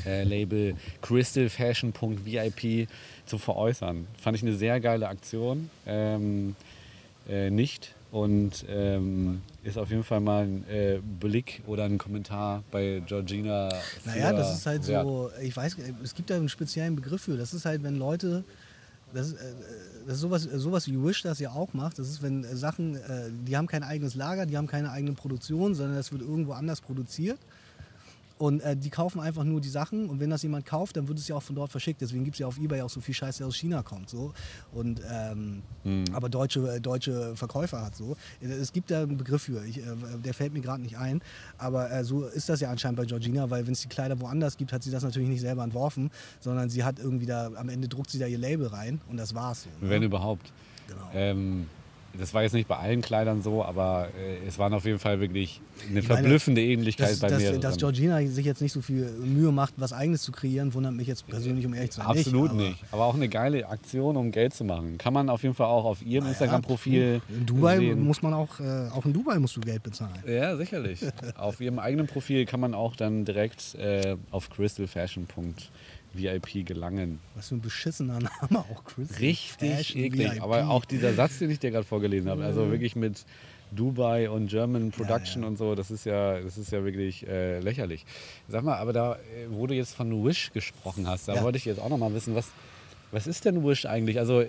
[SPEAKER 1] äh, Label crystalfashion.vip zu veräußern. Fand ich eine sehr geile Aktion. Ähm, äh, nicht. Und ähm, ist auf jeden Fall mal ein äh, Blick oder ein Kommentar bei Georgina.
[SPEAKER 2] Naja, das ist halt so, ich weiß, es gibt da einen speziellen Begriff für. Das ist halt, wenn Leute, das ist, äh, das ist sowas, sowas wie Wish das ja auch macht. Das ist, wenn äh, Sachen, äh, die haben kein eigenes Lager, die haben keine eigene Produktion, sondern das wird irgendwo anders produziert. Und äh, die kaufen einfach nur die Sachen und wenn das jemand kauft, dann wird es ja auch von dort verschickt. Deswegen gibt es ja auf Ebay auch so viel Scheiß, der aus China kommt. So. Und, ähm, Aber deutsche, äh, deutsche Verkäufer hat so. Es gibt da einen Begriff für, ich, äh, der fällt mir gerade nicht ein. Aber äh, so ist das ja anscheinend bei Georgina, weil wenn es die Kleider woanders gibt, hat sie das natürlich nicht selber entworfen, sondern sie hat irgendwie da, am Ende druckt sie da ihr Label rein und das war's so. ne?
[SPEAKER 1] Wenn überhaupt.
[SPEAKER 2] Genau.
[SPEAKER 1] Ähm, das war jetzt nicht bei allen Kleidern so, aber äh, es waren auf jeden Fall wirklich eine
[SPEAKER 2] Ich meine,
[SPEAKER 1] verblüffende Ähnlichkeit
[SPEAKER 2] Dass,
[SPEAKER 1] bei
[SPEAKER 2] dass,
[SPEAKER 1] mehreren.
[SPEAKER 2] dass Georgina sich jetzt nicht so viel Mühe macht, was eigenes zu kreieren, wundert mich jetzt persönlich, um ehrlich zu sein.
[SPEAKER 1] Absolut
[SPEAKER 2] aber-
[SPEAKER 1] nicht. Aber auch eine geile Aktion, um Geld zu machen. Kann man auf jeden Fall auch auf ihrem Instagram-Profil
[SPEAKER 2] In Dubai
[SPEAKER 1] sehen.
[SPEAKER 2] muss man auch, äh, auch in Dubai musst du Geld bezahlen.
[SPEAKER 1] Ja, sicherlich. auf ihrem eigenen Profil kann man auch dann direkt äh, auf crystalfashion.vip gelangen.
[SPEAKER 2] Was für ein beschissener Name auch, Chris.
[SPEAKER 1] Richtig
[SPEAKER 2] Fashion
[SPEAKER 1] eklig.
[SPEAKER 2] VIP.
[SPEAKER 1] Aber auch dieser Satz, den ich dir gerade vorgelesen habe, also wirklich mit Dubai und German Production
[SPEAKER 2] ja.
[SPEAKER 1] und so, das ist ja, das ist ja wirklich äh, lächerlich. Sag mal, aber da, äh, wo du jetzt von Wish gesprochen hast, da
[SPEAKER 2] Ja.
[SPEAKER 1] wollte ich jetzt auch noch mal wissen, was, was ist denn Wish eigentlich? Also, äh,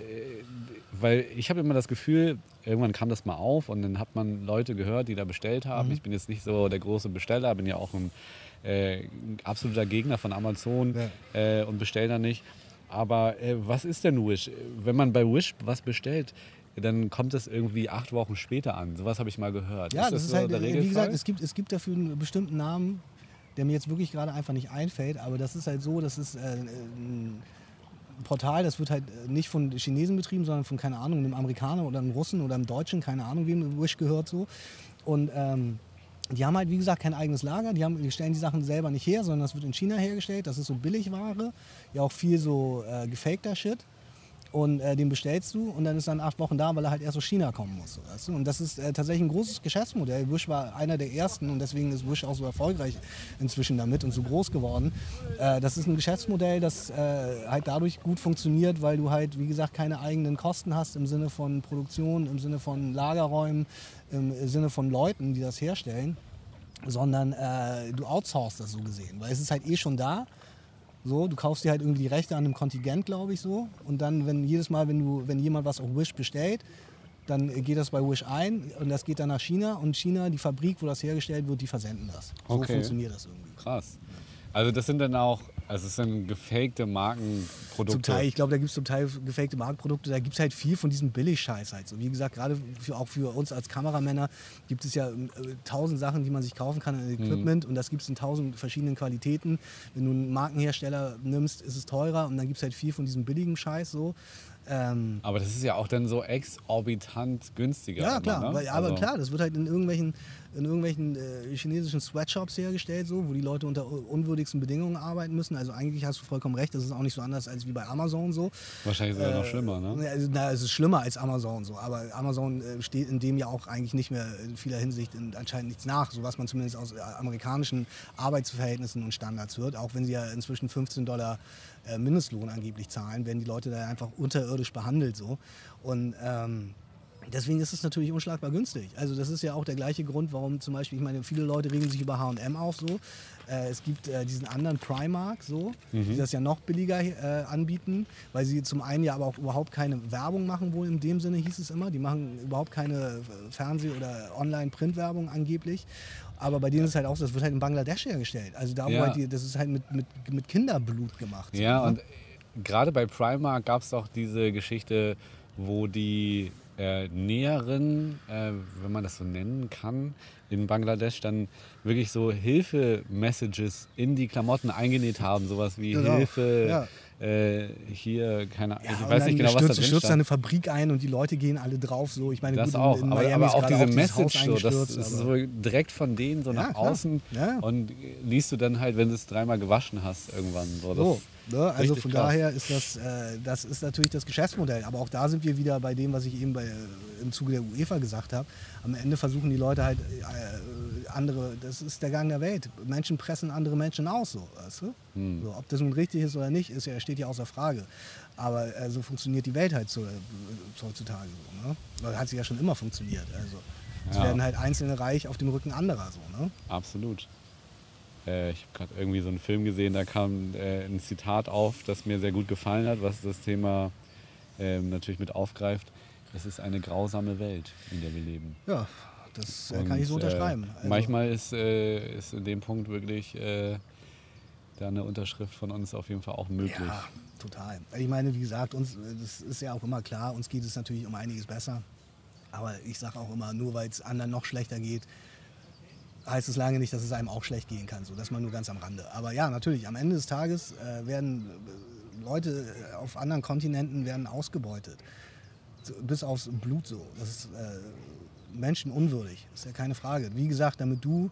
[SPEAKER 1] weil ich habe immer das Gefühl, irgendwann kam das mal auf und dann hat man Leute gehört, die da bestellt
[SPEAKER 2] Mhm.
[SPEAKER 1] haben. Ich bin jetzt nicht so der große Besteller, bin ja auch ein, äh, absoluter Gegner von Amazon äh, und bestelle da nicht. Aber äh, was ist denn Wish? Wenn man bei Wish was bestellt, dann kommt es irgendwie acht Wochen später an. Sowas habe ich mal gehört.
[SPEAKER 2] Ja, das ist
[SPEAKER 1] so
[SPEAKER 2] halt,
[SPEAKER 1] der
[SPEAKER 2] äh, wie
[SPEAKER 1] Regelfall?
[SPEAKER 2] gesagt, es gibt, es gibt dafür einen bestimmten Namen, der mir jetzt wirklich gerade einfach nicht einfällt, aber das ist halt so, das ist äh, ein Portal, das wird halt äh, nicht von Chinesen betrieben, sondern von, keine Ahnung, einem Amerikaner oder einem Russen oder einem Deutschen, keine Ahnung, wem Wish gehört so. Und ähm, die haben halt, wie gesagt, kein eigenes Lager. Die, haben, die stellen die Sachen selber nicht her, sondern das wird in China hergestellt. Das ist so Billigware. Ja, auch viel so äh, gefakter Shit. Und äh, den bestellst du und dann ist er in acht Wochen da, weil er halt erst aus China kommen muss. Weißt du? Und das ist äh, tatsächlich ein großes Geschäftsmodell. Wish war einer der ersten und deswegen ist Wish auch so erfolgreich inzwischen damit und so groß geworden. Äh, das ist ein Geschäftsmodell, das äh, halt dadurch gut funktioniert, weil du halt, wie gesagt, keine eigenen Kosten hast im Sinne von Produktion, im Sinne von Lagerräumen, im Sinne von Leuten, die das herstellen, sondern äh, du outsourcest das so gesehen, weil es ist halt eh schon da. So, du kaufst dir halt irgendwie die Rechte an einem Kontingent, glaube ich, so. Und dann, wenn jedes Mal, wenn du, wenn jemand was auf Wish bestellt, dann geht das bei Wish ein und das geht dann nach China und China, die Fabrik, wo das hergestellt wird, die versenden das. So
[SPEAKER 1] Okay.
[SPEAKER 2] funktioniert das irgendwie.
[SPEAKER 1] Krass. Also das sind dann auch, also es sind gefakte Markenprodukte.
[SPEAKER 2] Zum Teil, ich glaube, da gibt es zum Teil gefakte Marktprodukte, da gibt es halt viel von diesem Billig-Scheiß halt. So, wie gesagt, gerade auch für uns als Kameramänner gibt es ja äh, tausend Sachen, die man sich kaufen kann an Equipment und das gibt es in tausend verschiedenen Qualitäten. Wenn du einen Markenhersteller nimmst, ist es teurer und dann gibt es halt viel von diesem billigen Scheiß so. Ähm,
[SPEAKER 1] Aber das ist ja auch dann so exorbitant günstiger.
[SPEAKER 2] ja,
[SPEAKER 1] immer,
[SPEAKER 2] klar,
[SPEAKER 1] ne?
[SPEAKER 2] weil, aber
[SPEAKER 1] Also-
[SPEAKER 2] klar, das wird halt in irgendwelchen, in irgendwelchen äh, chinesischen Sweatshops hergestellt, so, wo die Leute unter unwürdigsten Bedingungen arbeiten müssen. Also eigentlich hast du vollkommen recht, das ist auch nicht so anders als wie bei Amazon so.
[SPEAKER 1] Wahrscheinlich sogar noch schlimmer, ne?
[SPEAKER 2] Ja, Also, na, es ist schlimmer als Amazon so, aber Amazon äh, steht in dem ja auch eigentlich nicht mehr in vieler Hinsicht in, anscheinend nichts nach, so was man zumindest aus äh, amerikanischen Arbeitsverhältnissen und Standards hört. Auch wenn sie ja inzwischen 15 Dollar äh, Mindestlohn angeblich zahlen, werden die Leute da einfach unterirdisch behandelt so. Und ähm, Deswegen ist es natürlich unschlagbar günstig. Also das ist ja auch der gleiche Grund, warum zum Beispiel, ich meine, viele Leute regen sich über H&M auf so. Äh, es gibt äh, diesen anderen Primark so, die das ja noch billiger äh, anbieten, weil sie zum einen ja aber auch überhaupt keine Werbung machen wohl in dem Sinne, hieß es immer. Die machen überhaupt keine äh, Fernseh- oder Online-Printwerbung angeblich. Aber bei denen ist es halt auch so, das wird halt in Bangladesch hergestellt. Also da, wo
[SPEAKER 1] Ja.
[SPEAKER 2] halt die, das ist halt mit, mit, mit Kinderblut gemacht. so,
[SPEAKER 1] Ja,
[SPEAKER 2] ne?
[SPEAKER 1] und gerade bei Primark gab es doch diese Geschichte, wo die äh, Näherinnen, äh, wenn man das so nennen kann, in Bangladesch dann wirklich so Hilfe-Messages in die Klamotten eingenäht haben. Sowas wie
[SPEAKER 2] Genau,
[SPEAKER 1] Hilfe,
[SPEAKER 2] ja.
[SPEAKER 1] Äh, hier, keine Ahnung,
[SPEAKER 2] Ja,
[SPEAKER 1] ich weiß nicht genau, was da drin
[SPEAKER 2] stürzt
[SPEAKER 1] stand.
[SPEAKER 2] eine Fabrik ein und die Leute gehen alle drauf. So, ich meine,
[SPEAKER 1] Das
[SPEAKER 2] gut,
[SPEAKER 1] auch,
[SPEAKER 2] in, in
[SPEAKER 1] aber,
[SPEAKER 2] Miami
[SPEAKER 1] aber auch diese
[SPEAKER 2] Haus
[SPEAKER 1] Message, so, das ist so direkt von denen so nach
[SPEAKER 2] klar.
[SPEAKER 1] außen
[SPEAKER 2] Ja.
[SPEAKER 1] und liest du dann halt, wenn du es dreimal gewaschen hast irgendwann. So, das
[SPEAKER 2] So, ne? Also
[SPEAKER 1] richtig
[SPEAKER 2] von
[SPEAKER 1] krass.
[SPEAKER 2] daher ist das, äh, das ist natürlich das Geschäftsmodell. Aber auch da sind wir wieder bei dem, was ich eben bei, äh, im Zuge der UEFA gesagt habe. Am Ende versuchen die Leute halt äh, andere, das ist der Gang der Welt. Menschen pressen andere Menschen aus, so, weißt du?
[SPEAKER 1] Hm.
[SPEAKER 2] So, ob das nun richtig ist oder nicht, ist ja, steht ja außer Frage. Aber äh, so funktioniert die Welt halt so, äh, heutzutage so. Ne? Hat sie ja schon immer funktioniert. Also es
[SPEAKER 1] Ja.
[SPEAKER 2] werden halt Einzelne reich auf dem Rücken anderer so. Ne?
[SPEAKER 1] Absolut. Äh, ich habe gerade irgendwie so einen Film gesehen, da kam äh, ein Zitat auf, das mir sehr gut gefallen hat, was das Thema ähm, natürlich mit aufgreift. Es ist eine grausame Welt, in der wir leben.
[SPEAKER 2] Ja, das äh,
[SPEAKER 1] Und,
[SPEAKER 2] kann ich so unterschreiben.
[SPEAKER 1] Äh,
[SPEAKER 2] Also-
[SPEAKER 1] manchmal ist, äh, ist in dem Punkt wirklich da eine Unterschrift von uns auf jeden Fall auch möglich.
[SPEAKER 2] Ja, total. Ich meine, wie gesagt, uns, das ist ja auch immer klar, uns geht es natürlich um einiges besser. Aber ich sage auch immer, nur weil es anderen noch schlechter geht, heißt es lange nicht, dass es einem auch schlecht gehen kann. So, das mal nur ganz am Rande. Aber ja, natürlich, am Ende des Tages äh, werden äh, Leute äh, auf anderen Kontinenten werden ausgebeutet. So, bis aufs Blut so. Das ist äh, menschenunwürdig, ist ja keine Frage. Wie gesagt, damit du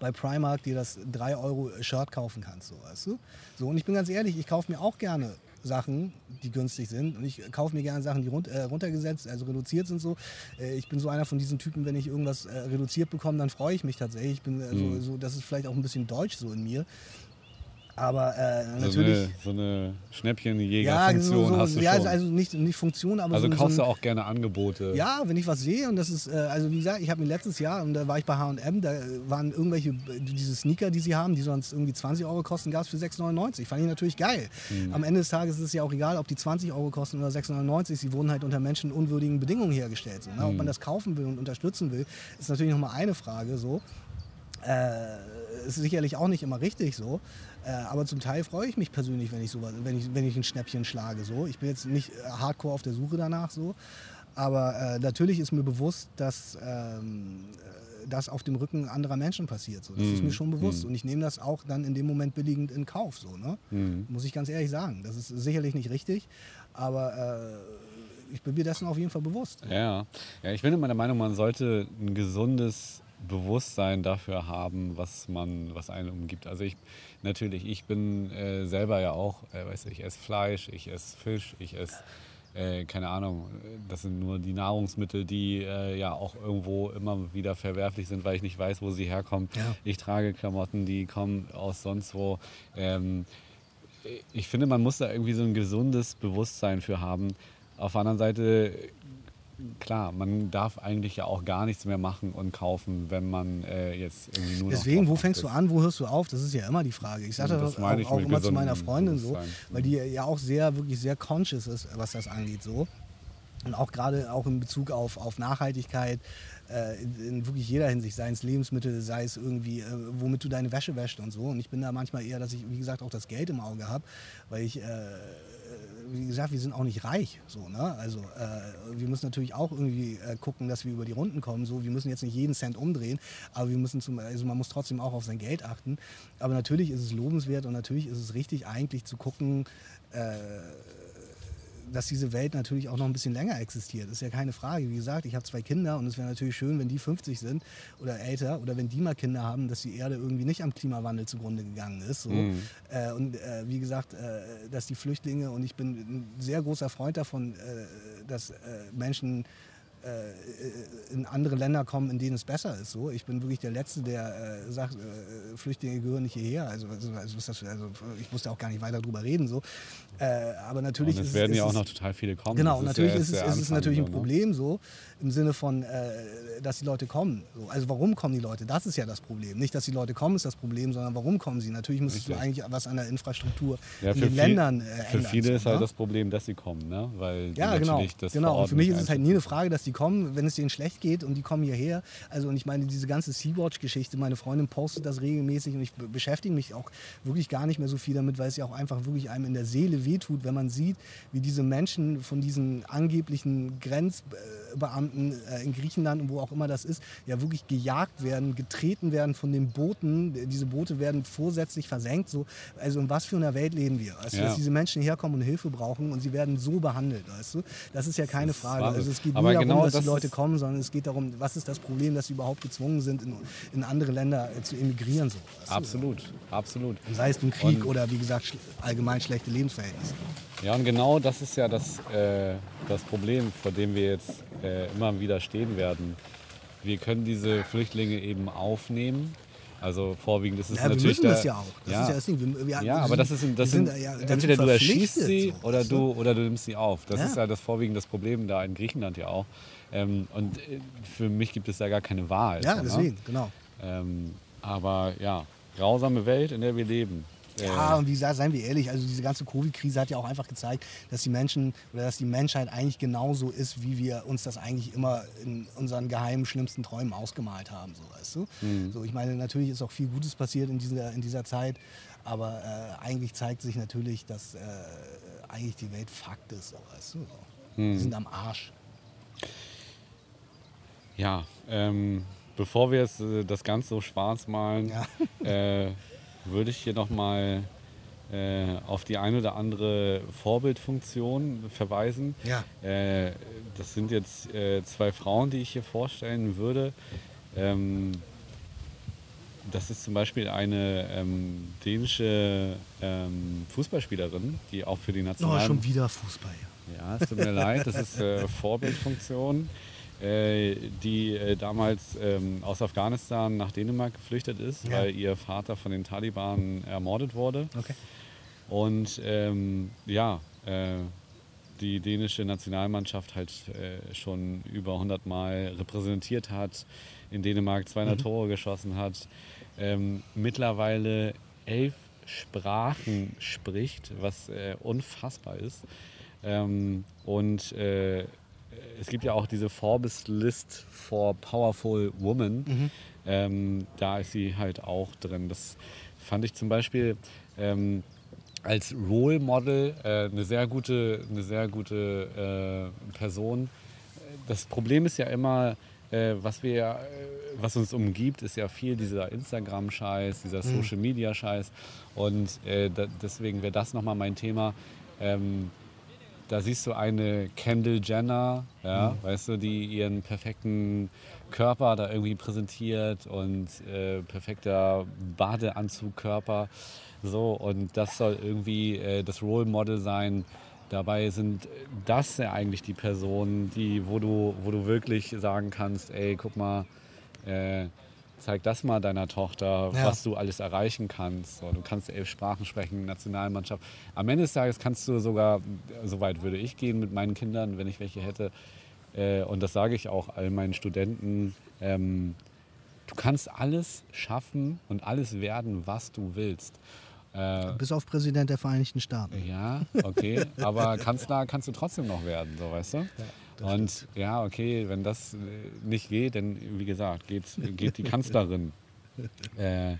[SPEAKER 2] bei Primark dir das 3 Euro Shirt kaufen kannst, so, weißt du? So, und ich bin ganz ehrlich, ich kaufe mir auch gerne Sachen, die günstig sind. Und ich kaufe mir gerne Sachen, die run äh, runtergesetzt, also reduziert sind so. Äh, ich bin so einer von diesen Typen, wenn ich irgendwas äh, reduziert bekomme, dann freue ich mich tatsächlich. Ich bin äh,
[SPEAKER 1] Mhm.
[SPEAKER 2] so, so, das ist vielleicht auch ein bisschen deutsch so in mir. Aber äh,
[SPEAKER 1] So
[SPEAKER 2] natürlich.
[SPEAKER 1] eine, so eine
[SPEAKER 2] ja,
[SPEAKER 1] Schnäppchenjäger-Funktion
[SPEAKER 2] so,
[SPEAKER 1] hast
[SPEAKER 2] so,
[SPEAKER 1] du
[SPEAKER 2] ja,
[SPEAKER 1] schon.
[SPEAKER 2] also nicht, nicht Funktion, aber
[SPEAKER 1] Also
[SPEAKER 2] so,
[SPEAKER 1] kaufst
[SPEAKER 2] so
[SPEAKER 1] du auch gerne Angebote.
[SPEAKER 2] ja, wenn ich was sehe und das ist, äh, also wie gesagt, ich habe mir letztes Jahr, und da war ich bei H&M, da waren irgendwelche, diese Sneaker, die sie haben, die sonst irgendwie 20 Euro kosten, gab es für 6,99. Fand ich natürlich geil.
[SPEAKER 1] Mhm.
[SPEAKER 2] Am Ende des Tages ist es ja auch egal, ob die 20 Euro kosten oder 6,99. Sie wurden halt unter menschenunwürdigen Bedingungen hergestellt. So, ne?
[SPEAKER 1] Mhm.
[SPEAKER 2] Ob man das kaufen will und unterstützen will, ist natürlich nochmal eine Frage. So. Äh, ist sicherlich auch nicht immer richtig so. Äh, aber zum Teil freue ich mich persönlich, wenn ich sowas, wenn ich, wenn ich ein Schnäppchen schlage. So. Ich bin jetzt nicht äh, hardcore auf der Suche danach so. Aber äh, natürlich ist mir bewusst, dass ähm, äh, das auf dem Rücken anderer Menschen passiert. So. Das ist
[SPEAKER 1] Mhm.
[SPEAKER 2] mir schon bewusst.
[SPEAKER 1] Mhm.
[SPEAKER 2] Und ich nehme das auch dann in dem Moment billigend in Kauf. So, ne?
[SPEAKER 1] Mhm.
[SPEAKER 2] Muss ich ganz ehrlich sagen. Das ist sicherlich nicht richtig. Aber äh, ich bin mir dessen auf jeden Fall bewusst.
[SPEAKER 1] Ja. ja, ich bin immer der Meinung, man sollte ein gesundes Bewusstsein dafür haben, was man, was einen umgibt. Also ich natürlich, ich bin äh, selber ja auch, äh, weiß ich, esse Fleisch, ich esse Fisch, ich esse äh, keine Ahnung, das sind nur die Nahrungsmittel, die äh, ja auch irgendwo immer wieder verwerflich sind, weil ich nicht weiß, wo sie herkommen.
[SPEAKER 2] Ja.
[SPEAKER 1] Ich trage Klamotten, die kommen aus sonst wo. Ähm, ich finde, man muss da irgendwie so ein gesundes Bewusstsein für haben. Auf der anderen Seite, klar, man darf eigentlich ja auch gar nichts mehr machen und kaufen, wenn man äh, jetzt irgendwie nur
[SPEAKER 2] Deswegen, wo fängst du
[SPEAKER 1] achtet.
[SPEAKER 2] an, wo hörst du auf? Das ist ja immer die Frage. Ich sage das, auch,
[SPEAKER 1] ich
[SPEAKER 2] auch immer zu meiner Freundin so, weil die ja auch sehr, wirklich sehr conscious ist, was das angeht so. Und auch gerade auch in Bezug auf, auf Nachhaltigkeit, äh, in, in wirklich jeder Hinsicht, sei es Lebensmittel, sei es irgendwie, äh, womit du deine Wäsche wäschst und so. Und ich bin da manchmal eher, dass ich, wie gesagt, auch das Geld im Auge habe, weil ich, äh, wie gesagt, wir sind auch nicht reich. So, ne? Also äh, wir müssen natürlich auch irgendwie äh, gucken, dass wir über die Runden kommen. So, wir müssen jetzt nicht jeden Cent umdrehen, aber wir müssen zum, also man muss trotzdem auch auf sein Geld achten. Aber natürlich ist es lobenswert und natürlich ist es richtig, eigentlich zu gucken, äh, dass diese Welt natürlich auch noch ein bisschen länger existiert. Ist ja keine Frage. Wie gesagt, ich habe zwei Kinder und es wäre natürlich schön, wenn die 50 sind oder älter oder wenn die mal Kinder haben, dass die Erde irgendwie nicht am Klimawandel zugrunde gegangen ist. So.
[SPEAKER 1] Mhm.
[SPEAKER 2] Äh, und äh, wie gesagt, äh, dass die Flüchtlinge, und ich bin ein sehr großer Freund davon, äh, dass äh, Menschen äh, in andere Länder kommen, in denen es besser ist. So, ich bin wirklich der Letzte, der äh, sagt, äh, Flüchtlinge gehören nicht hierher. Also, also, also, also ich muss da auch gar nicht weiter drüber reden. So. Äh, aber natürlich
[SPEAKER 1] Und es
[SPEAKER 2] ist
[SPEAKER 1] werden
[SPEAKER 2] ist
[SPEAKER 1] ja auch noch total viele kommen.
[SPEAKER 2] Genau,
[SPEAKER 1] ist
[SPEAKER 2] natürlich ist, es, ist es natürlich ein
[SPEAKER 1] ne?
[SPEAKER 2] Problem so, im Sinne von, äh, dass die Leute kommen. So, also warum kommen die Leute? Das ist ja das Problem. Nicht, dass die Leute kommen, ist das Problem, sondern warum kommen sie? Natürlich müsstest du
[SPEAKER 1] Richtig.
[SPEAKER 2] eigentlich was an der Infrastruktur
[SPEAKER 1] Ja,
[SPEAKER 2] in
[SPEAKER 1] für,
[SPEAKER 2] den
[SPEAKER 1] viel,
[SPEAKER 2] Ländern äh,
[SPEAKER 1] für
[SPEAKER 2] ändern.
[SPEAKER 1] viele
[SPEAKER 2] so,
[SPEAKER 1] ist halt
[SPEAKER 2] ne?
[SPEAKER 1] das Problem, dass sie kommen, ne? Weil
[SPEAKER 2] Ja, genau.
[SPEAKER 1] das
[SPEAKER 2] genau. Und für mich ist es halt nie eine. Frage, dass die kommen, wenn es denen schlecht geht und die kommen hierher. Also und ich meine, diese ganze Sea-Watch-Geschichte, meine Freundin postet das regelmäßig und ich be- beschäftige mich auch wirklich gar nicht mehr so viel damit, weil es ja auch einfach wirklich einem in der Seele wehtut, wenn man sieht, wie diese Menschen von diesen angeblichen Grenzbeamten äh, in Griechenland und wo auch immer das ist, ja wirklich gejagt werden, getreten werden von den Booten. Diese Boote werden vorsätzlich versenkt. So. Also in was für einer Welt leben wir? Also,
[SPEAKER 1] Ja.
[SPEAKER 2] dass diese Menschen herkommen und Hilfe brauchen und sie werden so behandelt, weißt du? Das ist ja keine
[SPEAKER 1] ist
[SPEAKER 2] Frage. Also es geht
[SPEAKER 1] Aber
[SPEAKER 2] nie darum,
[SPEAKER 1] genau
[SPEAKER 2] dass
[SPEAKER 1] das
[SPEAKER 2] die Leute kommen, sondern es geht darum, was ist das Problem, dass sie überhaupt gezwungen sind, in, in andere Länder äh, zu emigrieren. So, weißt du?
[SPEAKER 1] Absolut, absolut.
[SPEAKER 2] Sei es nun Krieg
[SPEAKER 1] Und-
[SPEAKER 2] oder wie gesagt allgemein schlechte Lebensverhältnisse.
[SPEAKER 1] Ja, und genau das ist ja das, äh, das Problem, vor dem wir jetzt äh, immer wieder stehen werden. Wir können diese Flüchtlinge eben aufnehmen. Also vorwiegend ist es
[SPEAKER 2] Ja, wir
[SPEAKER 1] natürlich
[SPEAKER 2] müssen
[SPEAKER 1] der,
[SPEAKER 2] das ja auch. Das
[SPEAKER 1] ja,
[SPEAKER 2] ist ja das Ding. Wir, wir,
[SPEAKER 1] ja,
[SPEAKER 2] wir
[SPEAKER 1] aber
[SPEAKER 2] sind-
[SPEAKER 1] das ist das
[SPEAKER 2] wir
[SPEAKER 1] sind,
[SPEAKER 2] sind ja
[SPEAKER 1] entweder du erschießt sie
[SPEAKER 2] so,
[SPEAKER 1] oder du oder du nimmst sie auf. Das ist ja das vorwiegend das Problem da in Griechenland ja auch. Ähm, und äh, für mich gibt es da gar keine Wahl.
[SPEAKER 2] Ja,
[SPEAKER 1] ne?
[SPEAKER 2] deswegen, genau.
[SPEAKER 1] Ähm, aber ja, grausame Welt, in der wir leben.
[SPEAKER 2] Ja,
[SPEAKER 1] Äh,
[SPEAKER 2] und wie gesagt, seien wir ehrlich, also diese ganze Covid-Krise hat ja auch einfach gezeigt, dass die Menschen oder dass die Menschheit eigentlich genauso ist, wie wir uns das eigentlich immer in unseren geheimen, schlimmsten Träumen ausgemalt haben, so weißt du. So, ich meine, natürlich ist auch viel Gutes passiert in dieser, in dieser Zeit, aber äh, eigentlich zeigt sich natürlich, dass äh, eigentlich die Welt Fakt ist, so, weißt du. So. Wir sind am Arsch.
[SPEAKER 1] Ja, ähm, bevor wir jetzt äh, das Ganze so schwarz malen,
[SPEAKER 2] Ja.
[SPEAKER 1] Würde ich hier nochmal äh, auf die eine oder andere Vorbildfunktion verweisen.
[SPEAKER 2] Ja.
[SPEAKER 1] Äh, das sind jetzt äh, zwei Frauen, die ich hier vorstellen würde. Ähm, das ist zum Beispiel eine ähm, dänische ähm, Fußballspielerin, die auch für die
[SPEAKER 2] Oh,
[SPEAKER 1] National
[SPEAKER 2] schon wieder Fußball.
[SPEAKER 1] ja, es tut mir leid, das ist äh, Vorbildfunktion, die äh, damals ähm, aus Afghanistan nach Dänemark geflüchtet ist,
[SPEAKER 2] Ja.
[SPEAKER 1] weil ihr Vater von den Taliban ermordet wurde.
[SPEAKER 2] Okay.
[SPEAKER 1] Und ähm, ja, äh, die dänische Nationalmannschaft halt äh, schon über 100 Mal repräsentiert hat, in Dänemark 200 Tore geschossen hat, ähm, mittlerweile elf Sprachen spricht, was äh, unfassbar ist. Ähm, und äh, es gibt ja auch diese Forbes List for Powerful Women. Ähm, da ist sie halt auch drin. Das fand ich zum Beispiel ähm, als Role Model äh, eine sehr gute, eine sehr gute äh, Person. Das Problem ist ja immer, äh, was wir, äh, was uns umgibt, ist ja viel dieser Instagram-Scheiß, dieser Social-Media-Scheiß. Und äh, da, deswegen wäre das nochmal mein Thema. Ähm, da siehst du eine Kendall Jenner, ja, weißt du, die ihren perfekten Körper da irgendwie präsentiert und äh, perfekter Badeanzugkörper. So, und das soll irgendwie äh, das Role Model sein. Dabei sind das ja eigentlich die Personen, die, wo du, wo du wirklich sagen kannst, ey, guck mal, äh, zeig das mal deiner Tochter,
[SPEAKER 2] Ja.
[SPEAKER 1] was du alles erreichen kannst. So, du kannst elf Sprachen sprechen, Nationalmannschaft. Am Ende des Tages kannst du sogar, so weit würde ich gehen mit meinen Kindern, wenn ich welche hätte. Äh, und das sage ich auch all meinen Studenten. Ähm, du kannst alles schaffen und alles werden, was du willst. Äh,
[SPEAKER 2] Bis auf Präsident der Vereinigten Staaten.
[SPEAKER 1] ja, okay, aber Kanzler kannst du trotzdem noch werden, so weißt du? Und ja, okay, wenn das äh, nicht geht, dann wie gesagt, geht, geht die Kanzlerin. äh,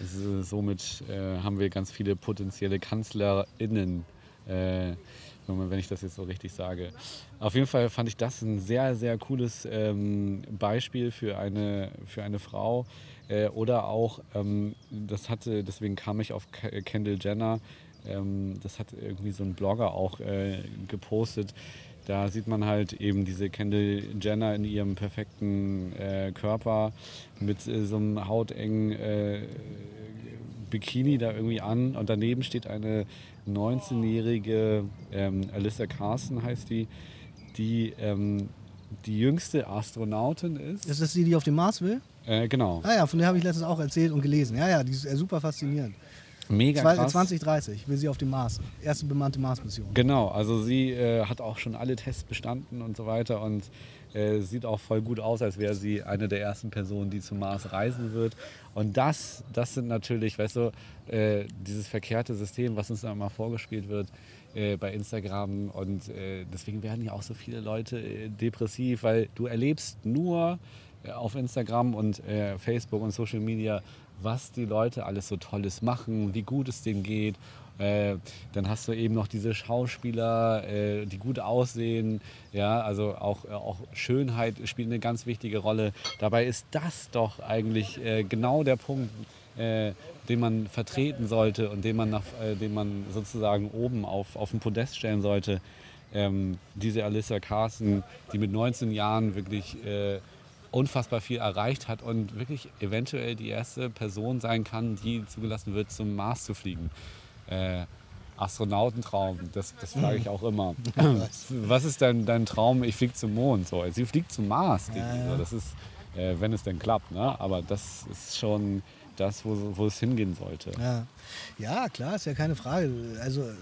[SPEAKER 1] somit äh, haben wir ganz viele potenzielle KanzlerInnen, äh, wenn ich das jetzt so richtig sage. Auf jeden Fall fand ich das ein sehr, sehr cooles ähm, Beispiel für eine, für eine Frau. Äh, oder auch, ähm, das hatte, deswegen kam ich auf Ke- Kendall Jenner, Ähm, das hat irgendwie so ein Blogger auch äh, gepostet. Da sieht man halt eben diese Kendall Jenner in ihrem perfekten äh, Körper mit äh, so einem hautengen äh, Bikini da irgendwie an und daneben steht eine 19-jährige ähm, Alyssa Carson heißt die, die ähm, die jüngste Astronautin ist.
[SPEAKER 2] Ist das die, die auf dem Mars will?
[SPEAKER 1] Äh, genau.
[SPEAKER 2] Ah ja, von der habe ich letztens auch erzählt und gelesen. Ja, ja, die ist äh, super faszinierend.
[SPEAKER 1] Mega
[SPEAKER 2] Zwei-
[SPEAKER 1] krass.
[SPEAKER 2] 2030 will sie auf dem Mars. Erste bemannte Mars-Mission.
[SPEAKER 1] Genau, also sie äh, hat auch schon alle Tests bestanden und so weiter und äh, sieht auch voll gut aus, als wäre sie eine der ersten Personen, die zum Mars reisen wird. Und das, das sind natürlich, weißt du, äh, dieses verkehrte System, was uns da immer vorgespielt wird äh, bei Instagram. Und äh, deswegen werden ja auch so viele Leute äh, depressiv, weil du erlebst nur auf Instagram und äh, Facebook und Social Media, was die Leute alles so Tolles machen, wie gut es denen geht. Äh, dann hast du eben noch diese Schauspieler, äh, die gut aussehen. Ja, also auch, äh, auch Schönheit spielt eine ganz wichtige Rolle. Dabei ist das doch eigentlich äh, genau der Punkt, äh, den man vertreten sollte und den man, nach, äh, den man sozusagen oben auf, auf den Podest stellen sollte. Ähm, diese Alyssa Carson, die mit 19 Jahren wirklich unfassbar viel erreicht hat und wirklich eventuell die erste Person sein kann, die zugelassen wird, zum Mars zu fliegen. Äh, Astronautentraum, das, das frage ich auch immer. Was ist dein, dein Traum? Ich fliege zum Mond. So, sie fliegt zum Mars. so, Das ist, äh, wenn es denn klappt. Ne? Aber das ist schon das, wo, wo es hingehen sollte.
[SPEAKER 2] Ja. ja, klar, ist ja keine Frage. Also äh,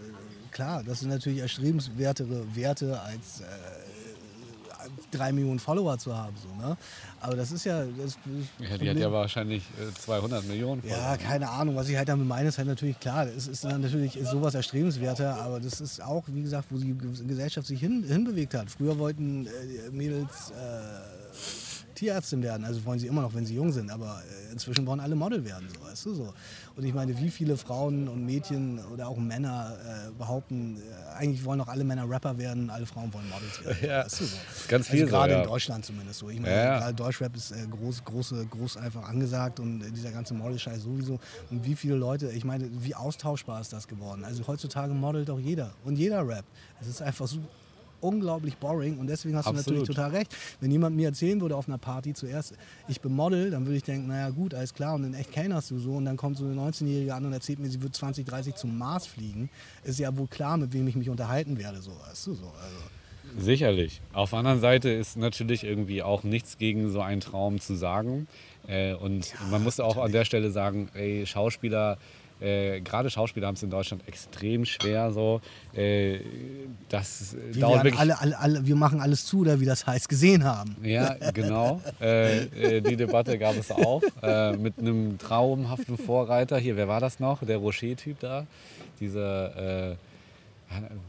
[SPEAKER 2] klar, das sind natürlich erstrebenswertere Werte als äh, drei Millionen Follower zu haben. So, ne? Aber das ist ja das, das
[SPEAKER 1] Ja, die hat ja wahrscheinlich äh, 200 Millionen.
[SPEAKER 2] Ja,
[SPEAKER 1] Follower.
[SPEAKER 2] keine Ahnung. Was ich halt damit meine, ist halt natürlich klar. Es ist dann natürlich ist sowas erstrebenswerter, aber das ist auch, wie gesagt, wo die Gesellschaft sich hin, hinbewegt hat. Früher wollten äh, Mädels äh, Tierärztin werden, also wollen sie immer noch, wenn sie jung sind, aber äh, inzwischen wollen alle Model werden, so, weißt du so. Und ich meine, wie viele Frauen und Mädchen oder auch Männer äh, behaupten, äh, eigentlich wollen doch alle Männer Rapper werden, alle Frauen wollen Models werden.
[SPEAKER 1] Ja,
[SPEAKER 2] weißt du so.
[SPEAKER 1] ganz viel
[SPEAKER 2] also
[SPEAKER 1] so,
[SPEAKER 2] gerade
[SPEAKER 1] ja.
[SPEAKER 2] in Deutschland zumindest so. Ich meine,
[SPEAKER 1] Ja, ja.
[SPEAKER 2] gerade Deutschrap ist äh, groß, große, groß einfach angesagt und äh, dieser ganze Model-Scheiß sowieso. Und wie viele Leute, ich meine, wie austauschbar ist das geworden? Also heutzutage modelt auch jeder und jeder Rap. Es ist einfach so unglaublich boring und deswegen hast du
[SPEAKER 1] Absolut.
[SPEAKER 2] natürlich total recht. Wenn jemand mir erzählen würde auf einer Party zuerst, ich bin Model, dann würde ich denken, naja gut, alles klar und in echt kennerst du so und dann kommt so eine 19-Jährige an und erzählt mir, sie wird 2030 zum Mars fliegen. Ist ja wohl klar, mit wem ich mich unterhalten werde, so, weißt du, so. Also.
[SPEAKER 1] Sicherlich. Auf der anderen Seite ist natürlich irgendwie auch nichts gegen so einen Traum zu sagen. Äh, und man muss auch an der Stelle sagen, ey, Schauspieler, äh, gerade Schauspieler haben es in Deutschland extrem schwer. So, äh, das
[SPEAKER 2] Wie
[SPEAKER 1] dauert
[SPEAKER 2] wir,
[SPEAKER 1] wirklich.
[SPEAKER 2] alle, alle, alle, wir machen alles zu, oder wie das heißt, gesehen haben.
[SPEAKER 1] Ja, genau. Äh, äh, die Debatte gab es auch. Äh, mit einem traumhaften Vorreiter. Hier, wer war das noch? Der Rocher-Typ da. Dieser,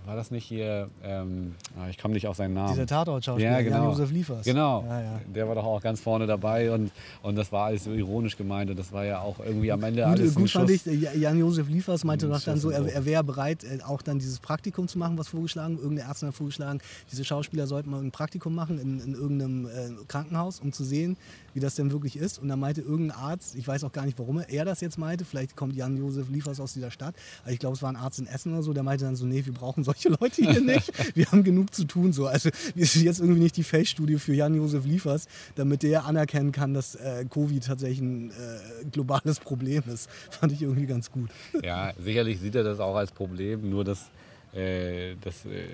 [SPEAKER 1] war das nicht hier, ähm, ah, ich komme nicht auf seinen Namen.
[SPEAKER 2] Dieser Tatort-Schauspieler,
[SPEAKER 1] Ja, genau.
[SPEAKER 2] Jan-Josef Liefers.
[SPEAKER 1] Genau.
[SPEAKER 2] Ja, ja.
[SPEAKER 1] Der war doch auch ganz vorne dabei und, und das war alles so ironisch gemeint und das war ja auch irgendwie am Ende
[SPEAKER 2] Gut,
[SPEAKER 1] alles
[SPEAKER 2] gut fand
[SPEAKER 1] Schuss.
[SPEAKER 2] ich, äh, Jan-Josef Liefers meinte
[SPEAKER 1] Ein
[SPEAKER 2] doch dann so, er, er wäre bereit, äh, auch dann dieses Praktikum zu machen, was vorgeschlagen, irgendeine Ärztin hat vorgeschlagen, diese Schauspieler sollten mal ein Praktikum machen in, in irgendeinem äh, Krankenhaus, um zu sehen, wie das denn wirklich ist. Und dann meinte irgendein Arzt, ich weiß auch gar nicht, warum er das jetzt meinte, vielleicht kommt Jan-Josef Liefers aus dieser Stadt, aber ich glaube, es war ein Arzt in Essen oder so, der meinte dann so, nee, wir brauchen solche Leute hier nicht, wir haben genug zu tun. So. Also wir sind jetzt irgendwie nicht die Face-Studie für Jan-Josef Liefers, damit der anerkennen kann, dass äh, Covid tatsächlich ein äh, globales Problem ist. Fand ich irgendwie ganz gut.
[SPEAKER 1] Ja, sicherlich sieht er das auch als Problem, nur dass, dass, äh,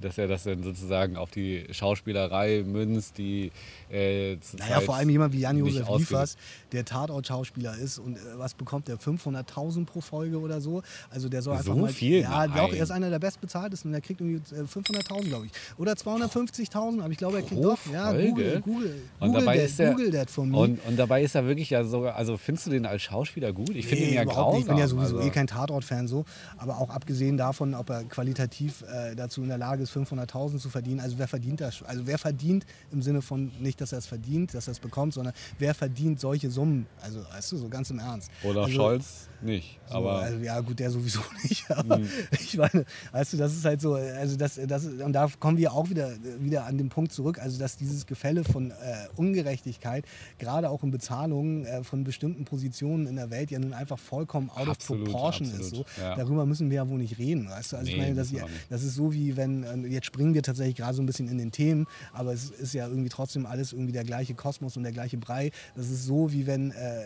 [SPEAKER 1] dass er das dann sozusagen auf die Schauspielerei münzt, die äh,
[SPEAKER 2] Naja, vor allem jemand wie Jan-Josef Liefers, der Tatort-Schauspieler ist und äh, was bekommt der? 500.000 pro Folge oder so? Also der soll einfach
[SPEAKER 1] So
[SPEAKER 2] mal...
[SPEAKER 1] viel?
[SPEAKER 2] Ja,
[SPEAKER 1] Nein.
[SPEAKER 2] doch, er ist einer der bestbezahltesten und der kriegt irgendwie äh, 500.000, glaube ich. Oder 250.000, aber ich glaube, er kriegt
[SPEAKER 1] Pro
[SPEAKER 2] doch... Ja,
[SPEAKER 1] Folge?
[SPEAKER 2] Google, Google,
[SPEAKER 1] Und
[SPEAKER 2] Google,
[SPEAKER 1] dabei
[SPEAKER 2] that,
[SPEAKER 1] ist er,
[SPEAKER 2] Google that for me.
[SPEAKER 1] und, und dabei ist er wirklich ja sogar, also findest du den als Schauspieler gut? Ich finde ihn ja grausam.
[SPEAKER 2] nicht. Ich bin ja sowieso
[SPEAKER 1] also.
[SPEAKER 2] eh kein Tatort-Fan so. Aber auch abgesehen davon, ob er qualitativ äh, dazu in der Lage ist, 500.000 zu verdienen. Also wer verdient das? Also wer verdient im Sinne von nicht, dass er es verdient, dass er es bekommt, sondern wer verdient solche Summen? Also weißt du, so ganz im Ernst.
[SPEAKER 1] Oder
[SPEAKER 2] also,
[SPEAKER 1] Scholz nicht.
[SPEAKER 2] so,
[SPEAKER 1] Aber
[SPEAKER 2] also, ja, gut, der sowieso nicht. Aber ich meine, weißt du, das ist halt so, also das, das und da kommen wir auch wieder, wieder an den Punkt zurück, also dass dieses Gefälle von äh, Ungerechtigkeit, gerade auch in Bezahlungen äh, von bestimmten Positionen in der Welt, ja nun einfach vollkommen out
[SPEAKER 1] Absolut,
[SPEAKER 2] of proportion ist. So.
[SPEAKER 1] absolut, ja.
[SPEAKER 2] Darüber müssen wir ja wohl nicht reden. Weißt du? Also ich
[SPEAKER 1] Nee,
[SPEAKER 2] meine, das,
[SPEAKER 1] wir
[SPEAKER 2] das ist so wie wenn, äh, jetzt springen wir tatsächlich gerade so ein bisschen in den Themen, aber es ist ja irgendwie trotzdem alles irgendwie der gleiche Kosmos und der gleiche Brei. Das ist so wie wenn äh, äh,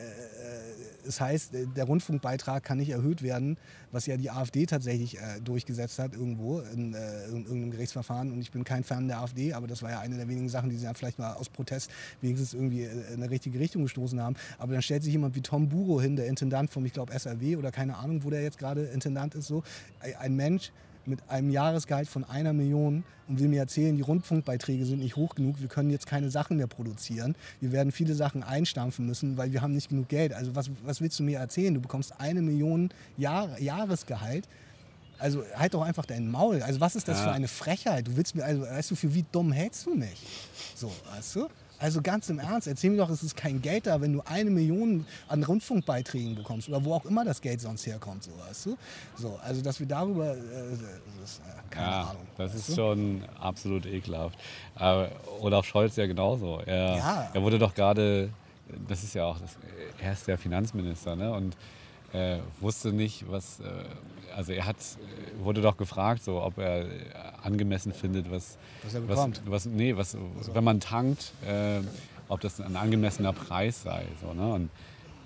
[SPEAKER 2] es heißt, äh, der Rundfunkbeitrag kann nicht erhöht werden, was ja die AfD tatsächlich äh, durchgesetzt hat irgendwo in, äh, in irgendeinem Gerichtsverfahren. Und ich bin kein Fan der AfD, aber das war ja eine der wenigen Sachen, die sie dann vielleicht mal aus Protest wenigstens irgendwie äh, in eine richtige Richtung gestoßen haben. Aber dann stellt sich jemand wie Tom Buro hin, der Intendant vom, ich glaube, SRW oder keine Ahnung, wo der jetzt gerade Intendant ist, so. Ein Mensch, mit einem Jahresgehalt von einer Million und will mir erzählen, die Rundfunkbeiträge sind nicht hoch genug, wir können jetzt keine Sachen mehr produzieren. Wir werden viele Sachen einstampfen müssen, weil wir haben nicht genug Geld. Also was, was willst du mir erzählen? Du bekommst eine Million Jahr, Jahresgehalt. Also halt doch einfach dein Maul. Also was ist das
[SPEAKER 1] Ja.
[SPEAKER 2] für eine Frechheit? Du willst mir, also weißt du, für wie dumm hältst du mich? So, weißt du? Also ganz im Ernst, erzähl mir doch, es ist kein Geld da, wenn du eine Million an Rundfunkbeiträgen bekommst oder wo auch immer das Geld sonst herkommt, so weißt du? So, also dass wir darüber, äh, das ist, äh, keine
[SPEAKER 1] ja,
[SPEAKER 2] Ahnung.
[SPEAKER 1] das ist
[SPEAKER 2] du?
[SPEAKER 1] schon absolut ekelhaft. Aber Olaf Scholz ja genauso. Er,
[SPEAKER 2] Ja.
[SPEAKER 1] er wurde doch gerade, das ist ja auch, das, er ist der Finanzminister, ne? Und äh, wusste nicht, was, äh, also er hat, äh, wurde doch gefragt, so, ob er äh, angemessen findet, was,
[SPEAKER 2] Was er bekommt.
[SPEAKER 1] Was, was, nee, was, wenn man tankt, äh, ob das ein angemessener Preis sei, so, ne? Und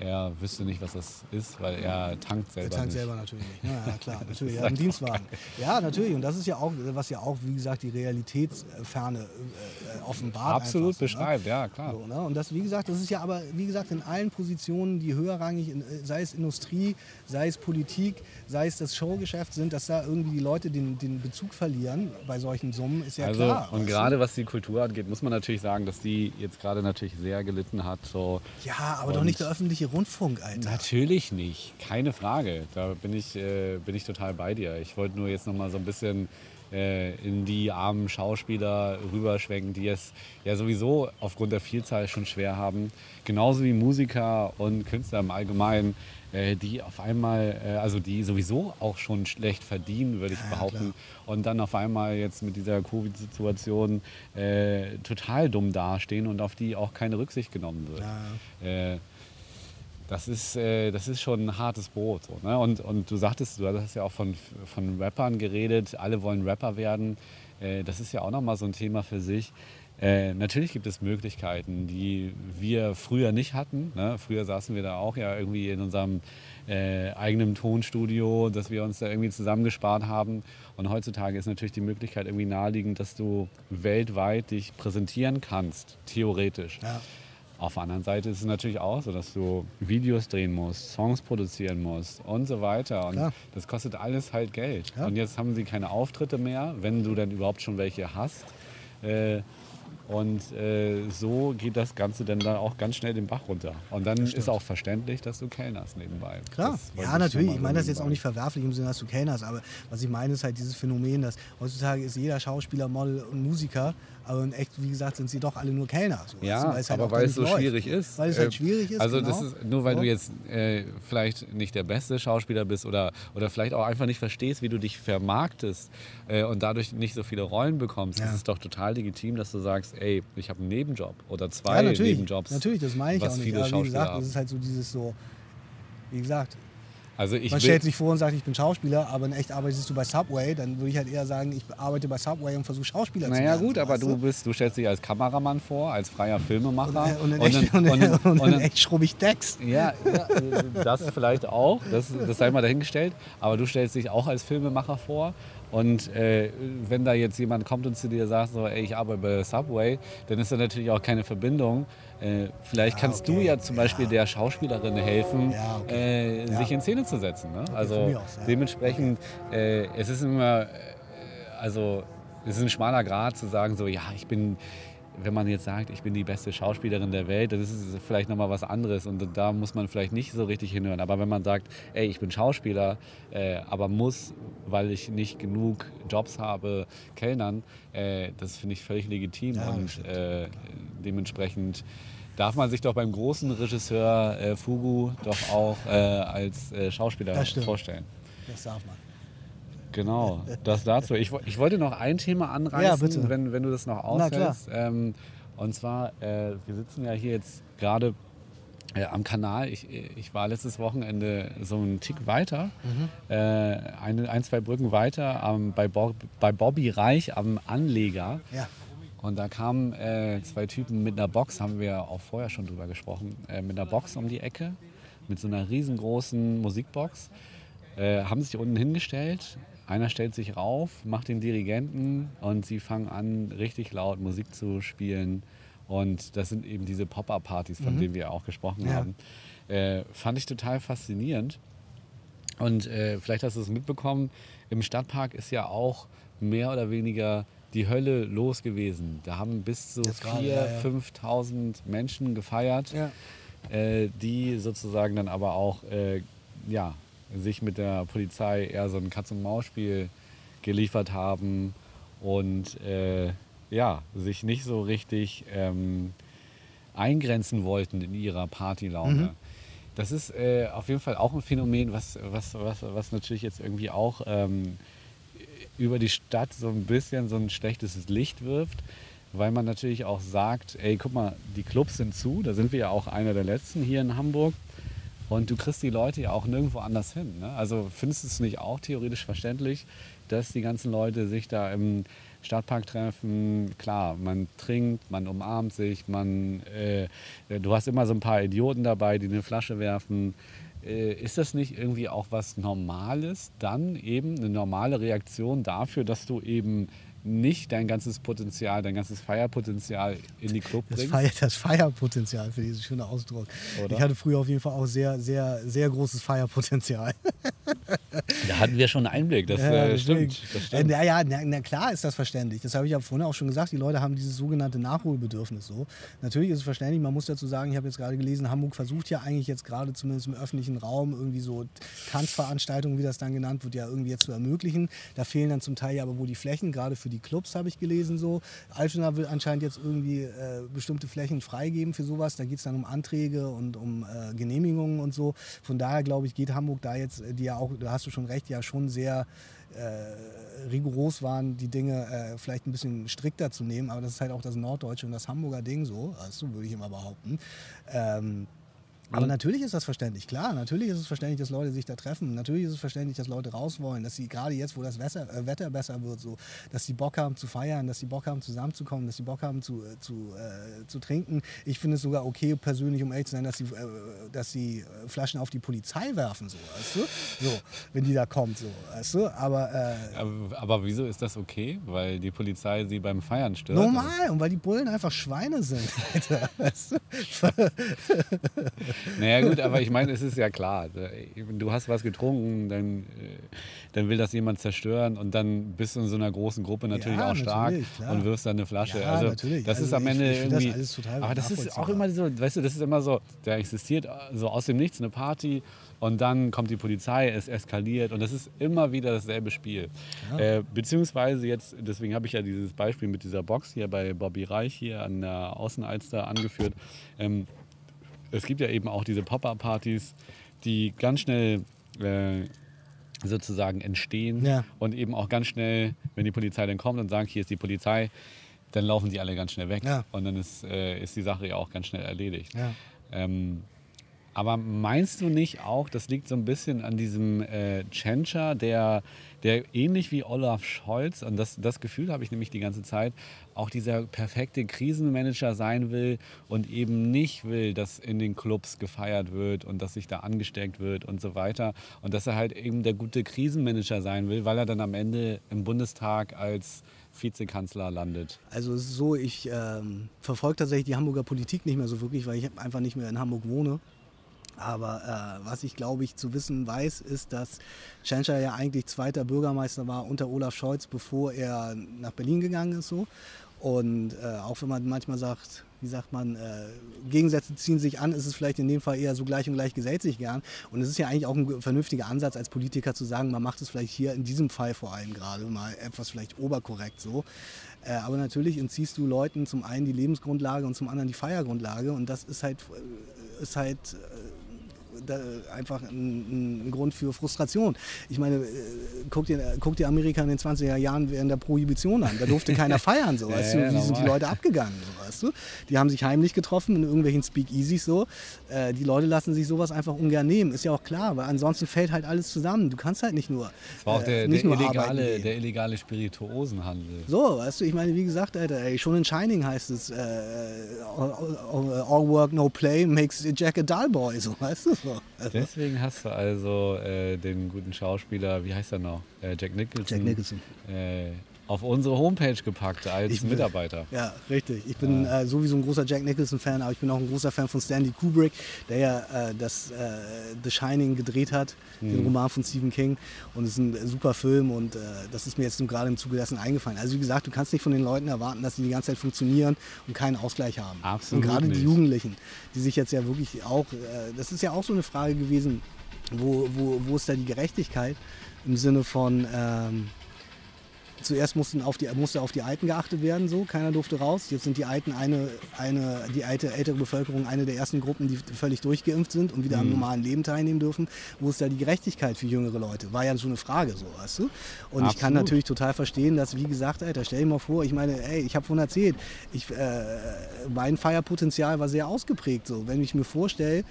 [SPEAKER 1] er wüsste nicht, was das ist, weil er tankt selber
[SPEAKER 2] Der tankt
[SPEAKER 1] nicht.
[SPEAKER 2] selber natürlich nicht. Ja, ja klar, natürlich. Er hat einen Dienstwagen. Ja, natürlich. Und das ist ja auch, was ja auch, wie gesagt, die Realitätsferne äh, offenbart.
[SPEAKER 1] Absolut
[SPEAKER 2] einfach ne?
[SPEAKER 1] beschreibt, ja, klar.
[SPEAKER 2] So, ne? Und das, wie gesagt, das ist ja aber, wie gesagt, in allen Positionen, die höherrangig, äh, sei es Industrie, sei es Politik, sei es das Showgeschäft sind, dass da irgendwie die Leute den, den Bezug verlieren bei solchen Summen, ist ja
[SPEAKER 1] also,
[SPEAKER 2] klar.
[SPEAKER 1] und
[SPEAKER 2] du?
[SPEAKER 1] gerade was die Kultur angeht, muss man natürlich sagen, dass die jetzt gerade natürlich sehr gelitten hat. So.
[SPEAKER 2] Ja, aber doch
[SPEAKER 1] und-
[SPEAKER 2] nicht der öffentliche Rundfunk, Alter.
[SPEAKER 1] Natürlich nicht, keine Frage. Da bin ich, äh, bin ich total bei dir. Ich wollte nur jetzt noch mal so ein bisschen in die armen Schauspieler rüberschwenken, die es ja sowieso aufgrund der Vielzahl schon schwer haben. Genauso wie Musiker und Künstler im Allgemeinen, äh, die auf einmal, äh, also die sowieso auch schon schlecht verdienen, würde ich
[SPEAKER 2] Ja,
[SPEAKER 1] behaupten. Und dann auf einmal jetzt mit dieser Covid-Situation äh, total dumm dastehen und auf die auch keine Rücksicht genommen wird. Äh, das ist, äh, das ist schon ein hartes Brot. So, ne? und, und du sagtest, du hast ja auch von, von Rappern geredet, alle wollen Rapper werden. Äh, das ist ja auch nochmal so ein Thema für sich. Äh, natürlich gibt es Möglichkeiten, die wir früher nicht hatten. Ne? Früher saßen wir da auch ja irgendwie in unserem äh, eigenen Tonstudio, dass wir uns da irgendwie zusammengespart haben. Und heutzutage ist natürlich die Möglichkeit irgendwie naheliegend, dass du weltweit dich präsentieren kannst, theoretisch.
[SPEAKER 2] Ja.
[SPEAKER 1] Auf der anderen Seite ist es natürlich auch so, dass du Videos drehen musst, Songs produzieren musst und so weiter. Und
[SPEAKER 2] Klar.
[SPEAKER 1] das kostet alles halt Geld.
[SPEAKER 2] Ja.
[SPEAKER 1] Und jetzt haben sie keine Auftritte mehr, wenn du dann überhaupt schon welche hast. Äh, und äh, so geht das Ganze dann da auch ganz schnell den Bach runter. Und dann ist auch verständlich, dass du kellnerst nebenbei.
[SPEAKER 2] Klar, ja, natürlich. Ich meine das jetzt auch nicht verwerflich im Sinne, dass du kellnerst, aber was ich meine, ist halt dieses Phänomen, dass heutzutage ist jeder Schauspieler, Model und Musiker, aber in echt, wie gesagt, sind sie doch alle nur Kellner. So,
[SPEAKER 1] Ja,
[SPEAKER 2] es halt
[SPEAKER 1] aber weil es so
[SPEAKER 2] läuft.
[SPEAKER 1] schwierig ist.
[SPEAKER 2] Weil es
[SPEAKER 1] Äh,
[SPEAKER 2] halt schwierig ist.
[SPEAKER 1] Also
[SPEAKER 2] genau.
[SPEAKER 1] das ist nur weil
[SPEAKER 2] So.
[SPEAKER 1] du jetzt äh, vielleicht nicht der beste Schauspieler bist oder, oder vielleicht auch einfach nicht verstehst, wie du dich vermarktest äh, und dadurch nicht so viele Rollen bekommst,
[SPEAKER 2] Ja.
[SPEAKER 1] ist es doch total legitim, dass du sagst, ey, ich habe einen Nebenjob oder zwei
[SPEAKER 2] ja, natürlich,
[SPEAKER 1] Nebenjobs.
[SPEAKER 2] natürlich, das meine ich auch nicht.
[SPEAKER 1] viele
[SPEAKER 2] Aber wie gesagt, das ist halt so dieses so, wie gesagt,
[SPEAKER 1] Also
[SPEAKER 2] man stellt sich vor und sagt, ich bin Schauspieler, aber in echt arbeitest du bei Subway, dann würde ich halt eher sagen, ich arbeite bei Subway und versuche Schauspieler zu
[SPEAKER 1] naja
[SPEAKER 2] werden.
[SPEAKER 1] gut, aber du bist, du stellst dich als Kameramann vor, als freier Filmemacher
[SPEAKER 2] Und, und, in echt, und, und,
[SPEAKER 1] und
[SPEAKER 2] in
[SPEAKER 1] dann-
[SPEAKER 2] echt schrubb ich Text.
[SPEAKER 1] Ja, ja, das vielleicht auch, das, das sei mal dahingestellt. Aber du stellst dich auch als Filmemacher vor. Und äh, wenn da jetzt jemand kommt und zu dir sagt, so, ey, ich arbeite bei Subway, dann ist da natürlich auch keine Verbindung. Äh, vielleicht kannst du
[SPEAKER 2] okay.
[SPEAKER 1] ja zum Beispiel der Schauspielerin helfen,
[SPEAKER 2] Ja, okay.
[SPEAKER 1] äh, sich in Szene zu setzen. Ne? also
[SPEAKER 2] aus, ja.
[SPEAKER 1] dementsprechend, äh, es ist immer, äh, also es ist ein schmaler Grad zu sagen, so, ja, ich bin wenn man jetzt sagt, ich bin die beste Schauspielerin der Welt, das ist vielleicht nochmal was anderes und da muss man vielleicht nicht so richtig hinhören. Aber wenn man sagt, ey, ich bin Schauspieler, äh, aber muss, weil ich nicht genug Jobs habe, Kellnern, äh, das finde ich völlig legitim
[SPEAKER 2] Ja,
[SPEAKER 1] und äh, dementsprechend darf man sich doch beim großen Regisseur äh, Fugu doch auch äh, als äh, Schauspieler
[SPEAKER 2] Das
[SPEAKER 1] vorstellen.
[SPEAKER 2] Das darf man.
[SPEAKER 1] Genau, das dazu. Ich, ich wollte noch ein Thema anreißen,
[SPEAKER 2] Ja.
[SPEAKER 1] Wenn, wenn du das noch aushältst. Ähm, und zwar, äh, wir sitzen ja hier jetzt gerade äh, am Kanal. Ich, ich war letztes Wochenende so einen Tick weiter,
[SPEAKER 2] Mhm.
[SPEAKER 1] äh, eine, ein, zwei Brücken weiter am, bei, Bo bei Bobby Reich am Anleger.
[SPEAKER 2] Ja.
[SPEAKER 1] Und da kamen äh, zwei Typen mit einer Box, haben wir auch vorher schon drüber gesprochen, äh, mit einer Box um die Ecke, mit so einer riesengroßen Musikbox, äh, haben sich unten hingestellt. Einer stellt sich rauf, macht den Dirigenten und sie fangen an, richtig laut Musik zu spielen. Und das sind eben diese Pop-Up-Partys, von denen wir auch gesprochen
[SPEAKER 2] Ja.
[SPEAKER 1] haben. Äh, fand ich total faszinierend. Und äh, vielleicht hast du es mitbekommen, im Stadtpark ist ja auch mehr oder weniger die Hölle los gewesen. Da haben bis zu
[SPEAKER 2] Jetzt gerade,
[SPEAKER 1] 4.000,
[SPEAKER 2] ja, ja.
[SPEAKER 1] 5.000 Menschen gefeiert,
[SPEAKER 2] Ja.
[SPEAKER 1] äh, die sozusagen dann aber auch äh, ja, sich mit der Polizei eher so ein Katz-und-Maus-Spiel geliefert haben und äh, ja, sich nicht so richtig ähm, eingrenzen wollten in ihrer Partylaune. Das ist äh, auf jeden Fall auch ein Phänomen, was, was, was, was natürlich jetzt irgendwie auch ähm, über die Stadt so ein bisschen so ein schlechtes Licht wirft, weil man natürlich auch sagt, ey, guck mal, die Clubs sind zu, da sind wir ja auch einer der letzten hier in Hamburg. Und du kriegst die Leute ja auch nirgendwo anders hin. Ne? Also findest du es nicht auch theoretisch verständlich, dass die ganzen Leute sich da im Stadtpark treffen? Klar, man trinkt, man umarmt sich, man, äh, du hast immer so ein paar Idioten dabei, die eine Flasche werfen. Äh, ist das nicht irgendwie auch was Normales? Dann eben eine normale Reaktion dafür, dass du eben nicht dein ganzes Potenzial, dein ganzes Feierpotenzial in die Club
[SPEAKER 2] Das,
[SPEAKER 1] bringst?
[SPEAKER 2] Feier, das Feierpotenzial für diesen schönen Ausdruck.
[SPEAKER 1] Oder?
[SPEAKER 2] Ich hatte früher auf jeden Fall auch sehr, sehr, sehr großes Feierpotenzial.
[SPEAKER 1] Da hatten wir schon einen Einblick, das, äh,
[SPEAKER 2] deswegen.
[SPEAKER 1] stimmt. Das
[SPEAKER 2] Äh,
[SPEAKER 1] stimmt.
[SPEAKER 2] na ja, na, na klar ist das verständlich. Das habe ich ja vorhin auch schon gesagt. Die Leute haben dieses sogenannte Nachholbedürfnis so. Natürlich ist es verständlich. Man muss dazu sagen, ich habe jetzt gerade gelesen, Hamburg versucht ja eigentlich jetzt gerade zumindest im öffentlichen Raum irgendwie so Tanzveranstaltungen, wie das dann genannt wird, ja irgendwie jetzt zu ermöglichen. Da fehlen dann zum Teil ja aber wohl die Flächen, gerade für die Clubs habe ich gelesen so. Altona will anscheinend jetzt irgendwie äh, bestimmte Flächen freigeben für sowas. Da geht es dann um Anträge und um äh, Genehmigungen und so. Von daher glaube ich, geht Hamburg da jetzt, äh, die ja auch, da hast du schon recht, ja schon sehr äh, rigoros waren, die Dinge äh, vielleicht ein bisschen strikter zu nehmen. Aber das ist halt auch das norddeutsche und das Hamburger Ding so, also würde ich immer behaupten. Ähm, aber natürlich ist das verständlich, klar. Natürlich ist es verständlich, dass Leute sich da treffen. Natürlich ist es verständlich, dass Leute raus wollen, dass sie gerade jetzt, wo das Wetter, äh, Wetter besser wird, so, dass sie Bock haben zu feiern, dass sie Bock haben zusammenzukommen, dass sie Bock haben zu, äh, zu, äh, zu trinken. Ich finde es sogar okay, persönlich, um ehrlich zu sein, dass sie, äh, dass sie äh, Flaschen auf die Polizei werfen, so, weißt du? So, wenn die da kommt, so, weißt du? Aber äh,
[SPEAKER 1] Aber, aber wieso ist das okay? Weil die Polizei sie beim Feiern stört?
[SPEAKER 2] normal, und weil die Bullen einfach Schweine sind, Alter, weißt du?
[SPEAKER 1] Naja gut, aber ich meine, es ist ja klar. Du hast was getrunken, dann, äh, dann will das jemand zerstören und dann bist du in so einer großen Gruppe natürlich
[SPEAKER 2] Ja,
[SPEAKER 1] auch stark
[SPEAKER 2] natürlich,
[SPEAKER 1] und wirfst dann eine Flasche.
[SPEAKER 2] Ja,
[SPEAKER 1] also
[SPEAKER 2] natürlich.
[SPEAKER 1] das
[SPEAKER 2] Also
[SPEAKER 1] ist am
[SPEAKER 2] ich-
[SPEAKER 1] Ende
[SPEAKER 2] ich find das
[SPEAKER 1] irgendwie.
[SPEAKER 2] alles total
[SPEAKER 1] aber das ist auch immer so, weißt du, das ist immer so, da existiert so aus dem Nichts eine Party und dann kommt die Polizei, es eskaliert und das ist immer wieder dasselbe Spiel. Äh, beziehungsweise jetzt, deswegen habe ich ja dieses Beispiel mit dieser Box hier bei Bobby Reich hier an der Außenalster angeführt. Ähm, es gibt ja eben auch diese Pop-Up-Partys, die ganz schnell äh, sozusagen entstehen
[SPEAKER 2] Ja.
[SPEAKER 1] und eben auch ganz schnell, wenn die Polizei dann kommt und sagt, hier ist die Polizei, dann laufen die alle ganz schnell weg
[SPEAKER 2] Ja.
[SPEAKER 1] und dann ist, äh, ist die Sache ja auch ganz schnell erledigt.
[SPEAKER 2] Ja.
[SPEAKER 1] Ähm, aber meinst du nicht auch, das liegt so ein bisschen an diesem äh, Tschentscher, der, der ähnlich wie Olaf Scholz, und das, das Gefühl habe ich nämlich die ganze Zeit, auch dieser perfekte Krisenmanager sein will und eben nicht will, dass in den Clubs gefeiert wird und dass sich da angesteckt wird und so weiter. Und dass er halt eben der gute Krisenmanager sein will, weil er dann am Ende im Bundestag als Vizekanzler landet.
[SPEAKER 2] Also es ist so, ich ähm, verfolge tatsächlich die Hamburger Politik nicht mehr so wirklich, weil ich einfach nicht mehr in Hamburg wohne. Aber äh, was ich glaube ich zu wissen weiß, ist, dass Tschentscher ja eigentlich zweiter Bürgermeister war unter Olaf Scholz, bevor er nach Berlin gegangen ist. So. Und äh, auch wenn man manchmal sagt, wie sagt man, äh, Gegensätze ziehen sich an, ist es vielleicht in dem Fall eher so gleich und gleich gesellt sich gern. Und es ist ja eigentlich auch ein vernünftiger Ansatz als Politiker zu sagen, man macht es vielleicht hier in diesem Fall vor allem gerade mal etwas vielleicht oberkorrekt so. Äh, aber natürlich entziehst du Leuten zum einen die Lebensgrundlage und zum anderen die Feiergrundlage. Und das ist halt, äh, ist halt äh, einfach ein, ein Grund für Frustration. Ich meine, äh, guck dir, guck dir Amerika in den 20er Jahren während der Prohibition an. Da durfte keiner feiern, so, weißt
[SPEAKER 1] Ja,
[SPEAKER 2] du? Wie sind die. Leute abgegangen, so, weißt du? Die haben sich heimlich getroffen in irgendwelchen Speakeasies so. Äh, die Leute lassen sich sowas einfach ungern nehmen, ist ja auch klar, weil ansonsten fällt halt alles zusammen. Du kannst halt nicht nur,
[SPEAKER 1] Das war auch
[SPEAKER 2] äh,
[SPEAKER 1] der,
[SPEAKER 2] nicht
[SPEAKER 1] der,
[SPEAKER 2] nur
[SPEAKER 1] illegale, der illegale Spirituosenhandel.
[SPEAKER 2] So, weißt du, ich meine, wie gesagt, Alter, ey, schon in Shining heißt es, äh, all, all, all work, no play makes Jack a dull boy, so, weißt du? So. Also,
[SPEAKER 1] Deswegen hast du also äh, den guten Schauspieler, wie heißt er noch? Äh, Jack Nicholson.
[SPEAKER 2] Jack Nicholson.
[SPEAKER 1] Äh, auf unsere Homepage gepackt als
[SPEAKER 2] bin-
[SPEAKER 1] Mitarbeiter.
[SPEAKER 2] Ja, richtig. Ich bin äh, sowieso ein großer Jack Nicholson-Fan, aber ich bin auch ein großer Fan von Stanley Kubrick, der ja äh, das äh, The Shining gedreht hat, den Roman von Stephen King. Und es ist ein super Film und äh, das ist mir jetzt gerade im Zuge dessen eingefallen. Also wie gesagt, du kannst nicht von den Leuten erwarten, dass sie die ganze Zeit funktionieren und keinen Ausgleich haben.
[SPEAKER 1] Absolut
[SPEAKER 2] Und gerade die. Jugendlichen, die sich jetzt ja wirklich auch, äh, das ist ja auch so eine Frage gewesen, wo, wo, wo ist da die Gerechtigkeit im Sinne von... Ähm, zuerst mussten auf die, musste auf die Alten geachtet werden, so, keiner durfte raus. Jetzt sind die Alten eine, eine, die alte ältere Bevölkerung eine der ersten Gruppen, die völlig durchgeimpft sind und wieder am normalen Leben teilnehmen dürfen. Wo ist da die Gerechtigkeit für jüngere Leute? War ja so eine Frage, so, weißt du? Und ich kann
[SPEAKER 1] Absolut.
[SPEAKER 2] natürlich total verstehen, dass, wie gesagt, Alter, stell dir mal vor, ich meine, ey, ich habe vorhin erzählt, ich, äh, mein Feierpotenzial war sehr ausgeprägt, so. Wenn ich mir vorstelle,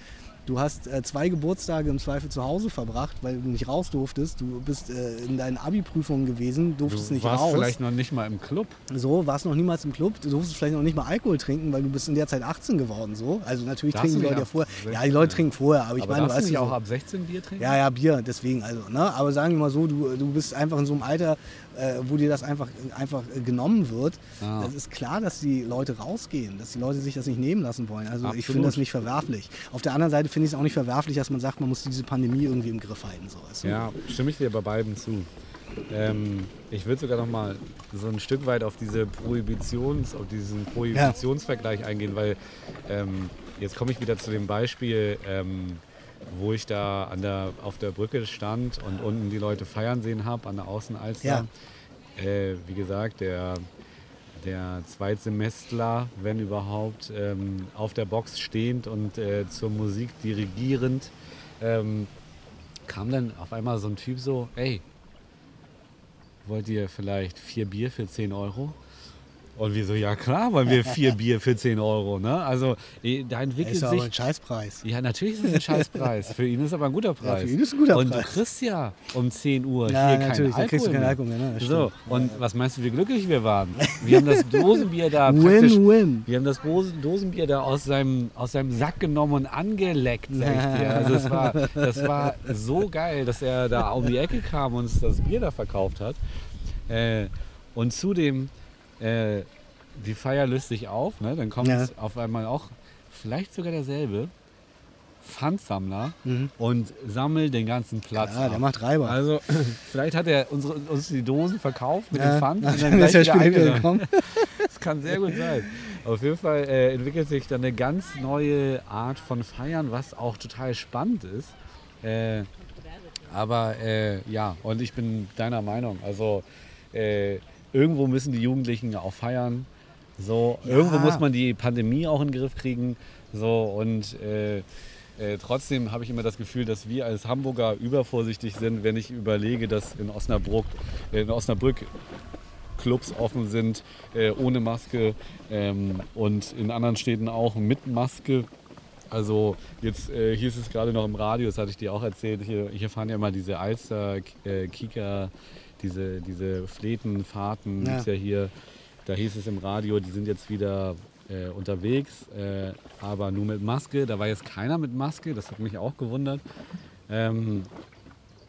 [SPEAKER 2] Du hast äh, zwei Geburtstage im Zweifel zu Hause verbracht, weil du nicht raus durftest. Du bist äh, in deinen Abi-Prüfungen gewesen, durftest
[SPEAKER 1] Du
[SPEAKER 2] nicht
[SPEAKER 1] warst
[SPEAKER 2] raus.
[SPEAKER 1] vielleicht noch nicht mal im Club.
[SPEAKER 2] So, warst noch niemals im Club, du durftest vielleicht noch nicht mal Alkohol trinken, weil du bist in der Zeit 18 geworden. So. Also natürlich
[SPEAKER 1] Darfst
[SPEAKER 2] trinken
[SPEAKER 1] du
[SPEAKER 2] die Leute ja vorher.
[SPEAKER 1] 16,
[SPEAKER 2] Ja, die Leute trinken vorher, aber ich
[SPEAKER 1] Aber
[SPEAKER 2] meine,
[SPEAKER 1] darfst du
[SPEAKER 2] weißt
[SPEAKER 1] nicht
[SPEAKER 2] du,
[SPEAKER 1] auch
[SPEAKER 2] so,
[SPEAKER 1] ab 16 Bier trinken?
[SPEAKER 2] ja, ja, Bier, deswegen also. Ne? Aber sagen wir mal so, du, du bist einfach in so einem Alter, äh, wo dir das einfach, einfach äh, genommen wird.
[SPEAKER 1] Ah.
[SPEAKER 2] Das ist klar, dass die Leute rausgehen, dass die Leute sich das nicht nehmen lassen wollen. Also ich
[SPEAKER 1] Absolut.
[SPEAKER 2] finde das nicht verwerflich. Auf der anderen Seite finde ich es auch nicht verwerflich, dass man sagt, man muss diese Pandemie irgendwie im Griff halten. So, du?
[SPEAKER 1] Ja, stimme ich dir bei beiden zu. Ähm, ich würde sogar noch mal so ein Stück weit auf diese Prohibitions, auf diesen Prohibitionsvergleich eingehen, weil ähm, jetzt komme ich wieder zu dem Beispiel, ähm, wo ich da an der, auf der Brücke stand und unten die Leute feiern sehen habe an der Außenalster.
[SPEAKER 2] Ja.
[SPEAKER 1] Äh, wie gesagt, der, der Zweitsemestler, wenn überhaupt, ähm, auf der Box stehend und äh, zur Musik dirigierend, ähm, kam dann auf einmal so ein Typ so, ey, wollt ihr vielleicht vier Bier für 10 Euro? Und wir so, ja klar, wollen wir vier Bier für 10 Euro. Ne? Also da entwickelt
[SPEAKER 2] Ist ja aber
[SPEAKER 1] sich
[SPEAKER 2] ein Scheißpreis.
[SPEAKER 1] ja, natürlich ist es ein Scheißpreis. Für ihn ist aber ein guter Preis.
[SPEAKER 2] für ihn ist ein guter
[SPEAKER 1] und
[SPEAKER 2] Preis.
[SPEAKER 1] du kriegst ja um 10 Uhr
[SPEAKER 2] Ja,
[SPEAKER 1] hier
[SPEAKER 2] natürlich,
[SPEAKER 1] keinen
[SPEAKER 2] kriegst du keinen. Alkohol mehr, ne?
[SPEAKER 1] So, und was meinst du, wie glücklich wir waren? Wir haben das Dosenbier da praktisch...
[SPEAKER 2] Win-win.
[SPEAKER 1] Wir haben das Dosenbier da aus seinem, aus seinem Sack genommen und angeleckt, sag ich dir. Also es war, das war so geil, dass er da um die Ecke kam und uns das Bier da verkauft hat. Äh, und zudem, äh, die Feier löst sich auf, ne? dann kommt
[SPEAKER 2] Ja.
[SPEAKER 1] auf einmal auch vielleicht sogar derselbe Pfandsammler
[SPEAKER 2] Mhm.
[SPEAKER 1] und sammelt den ganzen Platz
[SPEAKER 2] Ja,
[SPEAKER 1] ab.
[SPEAKER 2] der macht Reiber.
[SPEAKER 1] Also vielleicht hat er unsere, uns die Dosen verkauft mit
[SPEAKER 2] Ja,
[SPEAKER 1] dem Pfand und
[SPEAKER 2] dann ist er gekommen.
[SPEAKER 1] Das kann sehr gut sein. Auf jeden Fall äh, entwickelt sich dann eine ganz neue Art von Feiern, was auch total spannend ist. Äh, aber äh, ja, und ich bin deiner Meinung. Also äh, irgendwo müssen die Jugendlichen auch feiern. So, irgendwo muss man die Pandemie auch in den Griff kriegen. So, und äh, äh, trotzdem habe ich immer das Gefühl, dass wir als Hamburger übervorsichtig sind, wenn ich überlege, dass in Osnabrück, in Osnabrück Clubs offen sind, äh, ohne Maske ähm, und in anderen Städten auch mit Maske. Also jetzt äh, hieß es gerade noch im Radio, das hatte ich dir auch erzählt, hier, hier fahren ja immer diese Alster, äh, Kika, diese, diese Fletenfahrten
[SPEAKER 2] Ja.
[SPEAKER 1] gibt's ja hier. Da hieß es im Radio, die sind jetzt wieder äh, unterwegs, äh, aber nur mit Maske. Da war jetzt keiner mit Maske, das hat mich auch gewundert. Ähm,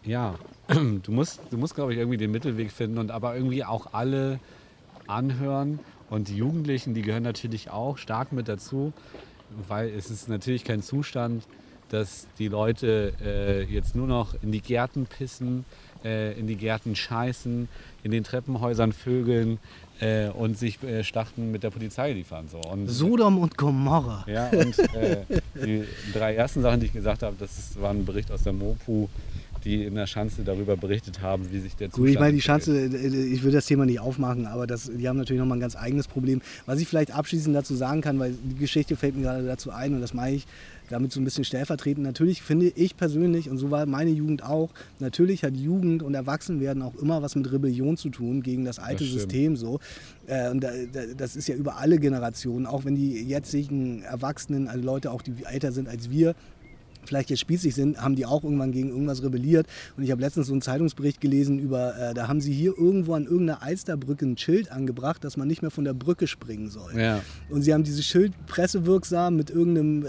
[SPEAKER 1] ja, du musst, du musst glaube ich, irgendwie den Mittelweg finden und aber irgendwie auch alle anhören. Und die Jugendlichen, die gehören natürlich auch stark mit dazu, weil es ist natürlich kein Zustand, dass die Leute äh, jetzt nur noch in die Gärten pissen, äh, in die Gärten scheißen, in den Treppenhäusern vögeln äh, und sich äh, Schlachten mit der Polizei liefern. So. Und,
[SPEAKER 2] Sodom und Gomorra.
[SPEAKER 1] ja, und äh, die drei ersten Sachen, die ich gesagt habe, das ist, war ein Bericht aus der MOPU, die in der Schanze darüber berichtet haben, wie sich der Zustand
[SPEAKER 2] Gut, ich meine, die. Schanze, äh, ich will das Thema nicht aufmachen, aber das, die haben natürlich nochmal ein ganz eigenes Problem. Was ich vielleicht abschließend dazu sagen kann, weil die Geschichte fällt mir gerade dazu ein und das meine ich damit so ein bisschen stellvertretend. Natürlich finde ich persönlich, und so war meine Jugend auch, natürlich hat Jugend und Erwachsenwerden auch immer was mit Rebellion zu tun gegen das alte
[SPEAKER 1] Das.
[SPEAKER 2] System so. Äh, und da, da, das ist ja über alle Generationen, auch wenn die jetzigen Erwachsenen, also Leute auch, die älter sind als wir, vielleicht jetzt spießig sind, haben die auch irgendwann gegen irgendwas rebelliert. Und ich habe letztens so einen Zeitungsbericht gelesen über, äh, da haben sie hier irgendwo an irgendeiner Alsterbrücke ein Schild angebracht, dass man nicht mehr von der Brücke springen soll.
[SPEAKER 1] Ja.
[SPEAKER 2] Und sie haben dieses Schild pressewirksam mit irgendeinem äh,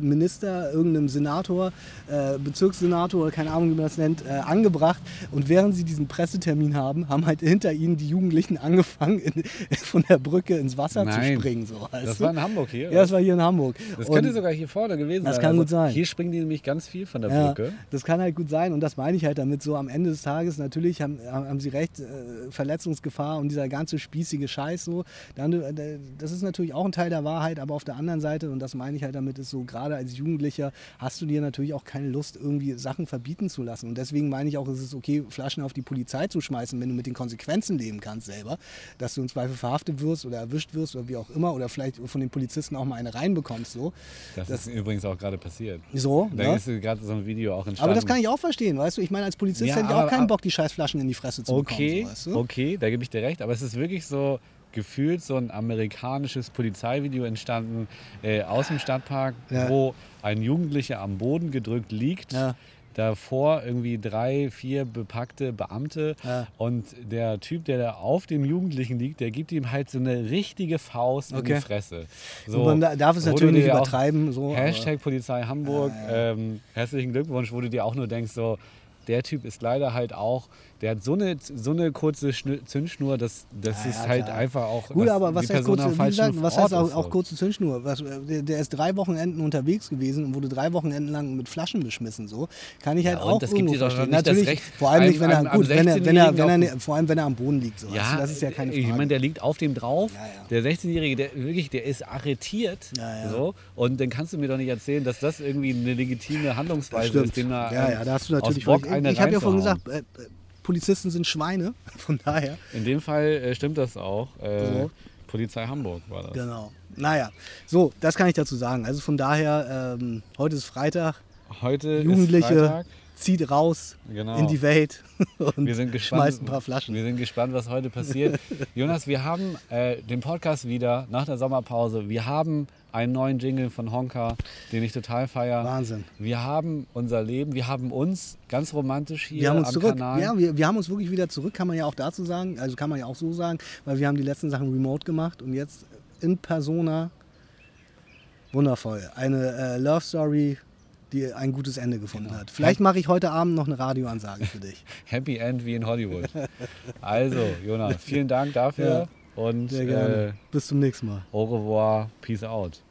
[SPEAKER 2] Minister, irgendeinem Senator, äh, Bezirkssenator oder keine Ahnung, wie man das nennt, äh, angebracht. Und während sie diesen Pressetermin haben, haben halt hinter ihnen die Jugendlichen angefangen, in, von der Brücke ins Wasser
[SPEAKER 1] Nein.
[SPEAKER 2] zu springen. So,
[SPEAKER 1] Das war in Hamburg hier.
[SPEAKER 2] ja, das war hier in Hamburg.
[SPEAKER 1] Das
[SPEAKER 2] Und-
[SPEAKER 1] könnte sogar hier vorne gewesen
[SPEAKER 2] Das
[SPEAKER 1] sein.
[SPEAKER 2] kann gut sein.
[SPEAKER 1] Hier springen die nämlich ganz viel von der
[SPEAKER 2] Ja,
[SPEAKER 1] Brücke.
[SPEAKER 2] das kann halt gut sein und das meine ich halt damit so am Ende des Tages natürlich haben, haben sie recht, äh, Verletzungsgefahr und dieser ganze spießige Scheiß so, dann, äh, das ist natürlich auch ein Teil der Wahrheit, aber auf der anderen Seite und das meine ich halt damit ist so, gerade als Jugendlicher hast du dir natürlich auch keine Lust irgendwie Sachen verbieten zu lassen und deswegen meine ich auch, es ist okay, Flaschen auf die Polizei zu schmeißen, wenn du mit den Konsequenzen leben kannst selber, dass du im Zweifel verhaftet wirst oder erwischt wirst oder wie auch immer oder vielleicht von den Polizisten auch mal eine reinbekommst so.
[SPEAKER 1] Das,
[SPEAKER 2] Das-
[SPEAKER 1] ist übrigens auch gerade passiert.
[SPEAKER 2] So,
[SPEAKER 1] Da
[SPEAKER 2] ne?
[SPEAKER 1] ist gerade so ein Video auch entstanden.
[SPEAKER 2] Aber das kann ich auch verstehen, weißt du? Ich meine, als Polizist
[SPEAKER 1] Ja,
[SPEAKER 2] hätte ich auch
[SPEAKER 1] aber-
[SPEAKER 2] keinen Bock, die Scheißflaschen in die Fresse zu
[SPEAKER 1] Okay,
[SPEAKER 2] bekommen. So, weißt du?
[SPEAKER 1] okay, da gebe ich dir recht. Aber es ist wirklich so gefühlt so ein amerikanisches Polizeivideo entstanden äh, aus dem Stadtpark,
[SPEAKER 2] Ja.
[SPEAKER 1] wo ein Jugendlicher am Boden gedrückt liegt.
[SPEAKER 2] Ja.
[SPEAKER 1] Davor irgendwie drei, vier bepackte Beamte
[SPEAKER 2] Ja.
[SPEAKER 1] und der Typ, der da auf dem Jugendlichen liegt, der gibt ihm halt so eine richtige Faust in
[SPEAKER 2] Okay.
[SPEAKER 1] die Fresse.
[SPEAKER 2] Und man da- darf es natürlich nicht übertreiben, so,
[SPEAKER 1] Hashtag Polizei Hamburg, ähm, herzlichen Glückwunsch, wo du dir auch nur denkst, so, der Typ ist leider halt auch, der hat so eine, so eine kurze Schnü- Zündschnur, das, das
[SPEAKER 2] Ja,
[SPEAKER 1] ist
[SPEAKER 2] ja,
[SPEAKER 1] halt
[SPEAKER 2] klar.
[SPEAKER 1] einfach auch.
[SPEAKER 2] Gut,
[SPEAKER 1] dass
[SPEAKER 2] aber was heißt, kurze, gesagt, was heißt auch, auch kurze Zündschnur? Was, äh, der, der ist drei Wochenenden unterwegs gewesen und wurde drei Wochenenden lang mit Flaschen beschmissen. So kann ich halt
[SPEAKER 1] und
[SPEAKER 2] auch
[SPEAKER 1] das gibt
[SPEAKER 2] irgendwo
[SPEAKER 1] dir doch
[SPEAKER 2] verstehen. Natürlich,
[SPEAKER 1] Recht,
[SPEAKER 2] vor allem nicht, wenn er gut, wenn er, wenn er,
[SPEAKER 1] 16-Jährigen
[SPEAKER 2] wenn er,
[SPEAKER 1] auf-
[SPEAKER 2] vor allem wenn er am Boden liegt. So,
[SPEAKER 1] Ja,
[SPEAKER 2] das ist ja keine Frage.
[SPEAKER 1] ich meine, der liegt auf dem drauf.
[SPEAKER 2] Ja, ja.
[SPEAKER 1] Der 16-Jährige, der wirklich, der ist arretiert.
[SPEAKER 2] Ja, ja.
[SPEAKER 1] So, und dann kannst du mir doch nicht erzählen, dass das irgendwie eine legitime Handlungsweise ist, dem da
[SPEAKER 2] ja,
[SPEAKER 1] ähm,
[SPEAKER 2] ja, da hast du
[SPEAKER 1] aus
[SPEAKER 2] natürlich
[SPEAKER 1] Bock
[SPEAKER 2] Ich habe ja vorhin gesagt, äh, äh, Polizisten sind Schweine, von daher.
[SPEAKER 1] In dem Fall äh, stimmt das auch. Äh,
[SPEAKER 2] So.
[SPEAKER 1] Polizei Hamburg war das.
[SPEAKER 2] Genau. Naja, so, das kann ich dazu sagen. Also von daher, ähm, heute ist Freitag,
[SPEAKER 1] Heute ist
[SPEAKER 2] Jugendliche
[SPEAKER 1] Freitag.
[SPEAKER 2] zieht raus
[SPEAKER 1] Genau.
[SPEAKER 2] in die Welt und
[SPEAKER 1] Wir sind gespannt,
[SPEAKER 2] schmeißt ein paar Flaschen.
[SPEAKER 1] Wir sind gespannt, was heute passiert. Jonas, wir haben äh, den Podcast wieder nach der Sommerpause. Wir haben einen neuen Jingle von Honka, den ich total feiere.
[SPEAKER 2] Wahnsinn.
[SPEAKER 1] Wir haben unser Leben, wir haben uns ganz romantisch hier
[SPEAKER 2] Wir haben uns
[SPEAKER 1] am
[SPEAKER 2] zurück,
[SPEAKER 1] Kanal.
[SPEAKER 2] ja, wir, wir haben uns wirklich wieder zurück, kann man ja auch dazu sagen, also kann man ja auch so sagen, weil wir haben die letzten Sachen remote gemacht und jetzt in Persona wundervoll. Eine äh, Love Story, die ein gutes Ende gefunden
[SPEAKER 1] Genau.
[SPEAKER 2] hat. Vielleicht mache ich heute Abend noch eine Radioansage für dich.
[SPEAKER 1] Happy End wie in Hollywood. Also, Jonas, vielen Dank dafür und
[SPEAKER 2] Sehr gerne.
[SPEAKER 1] äh,
[SPEAKER 2] Bis zum nächsten Mal.
[SPEAKER 1] au revoir, peace out.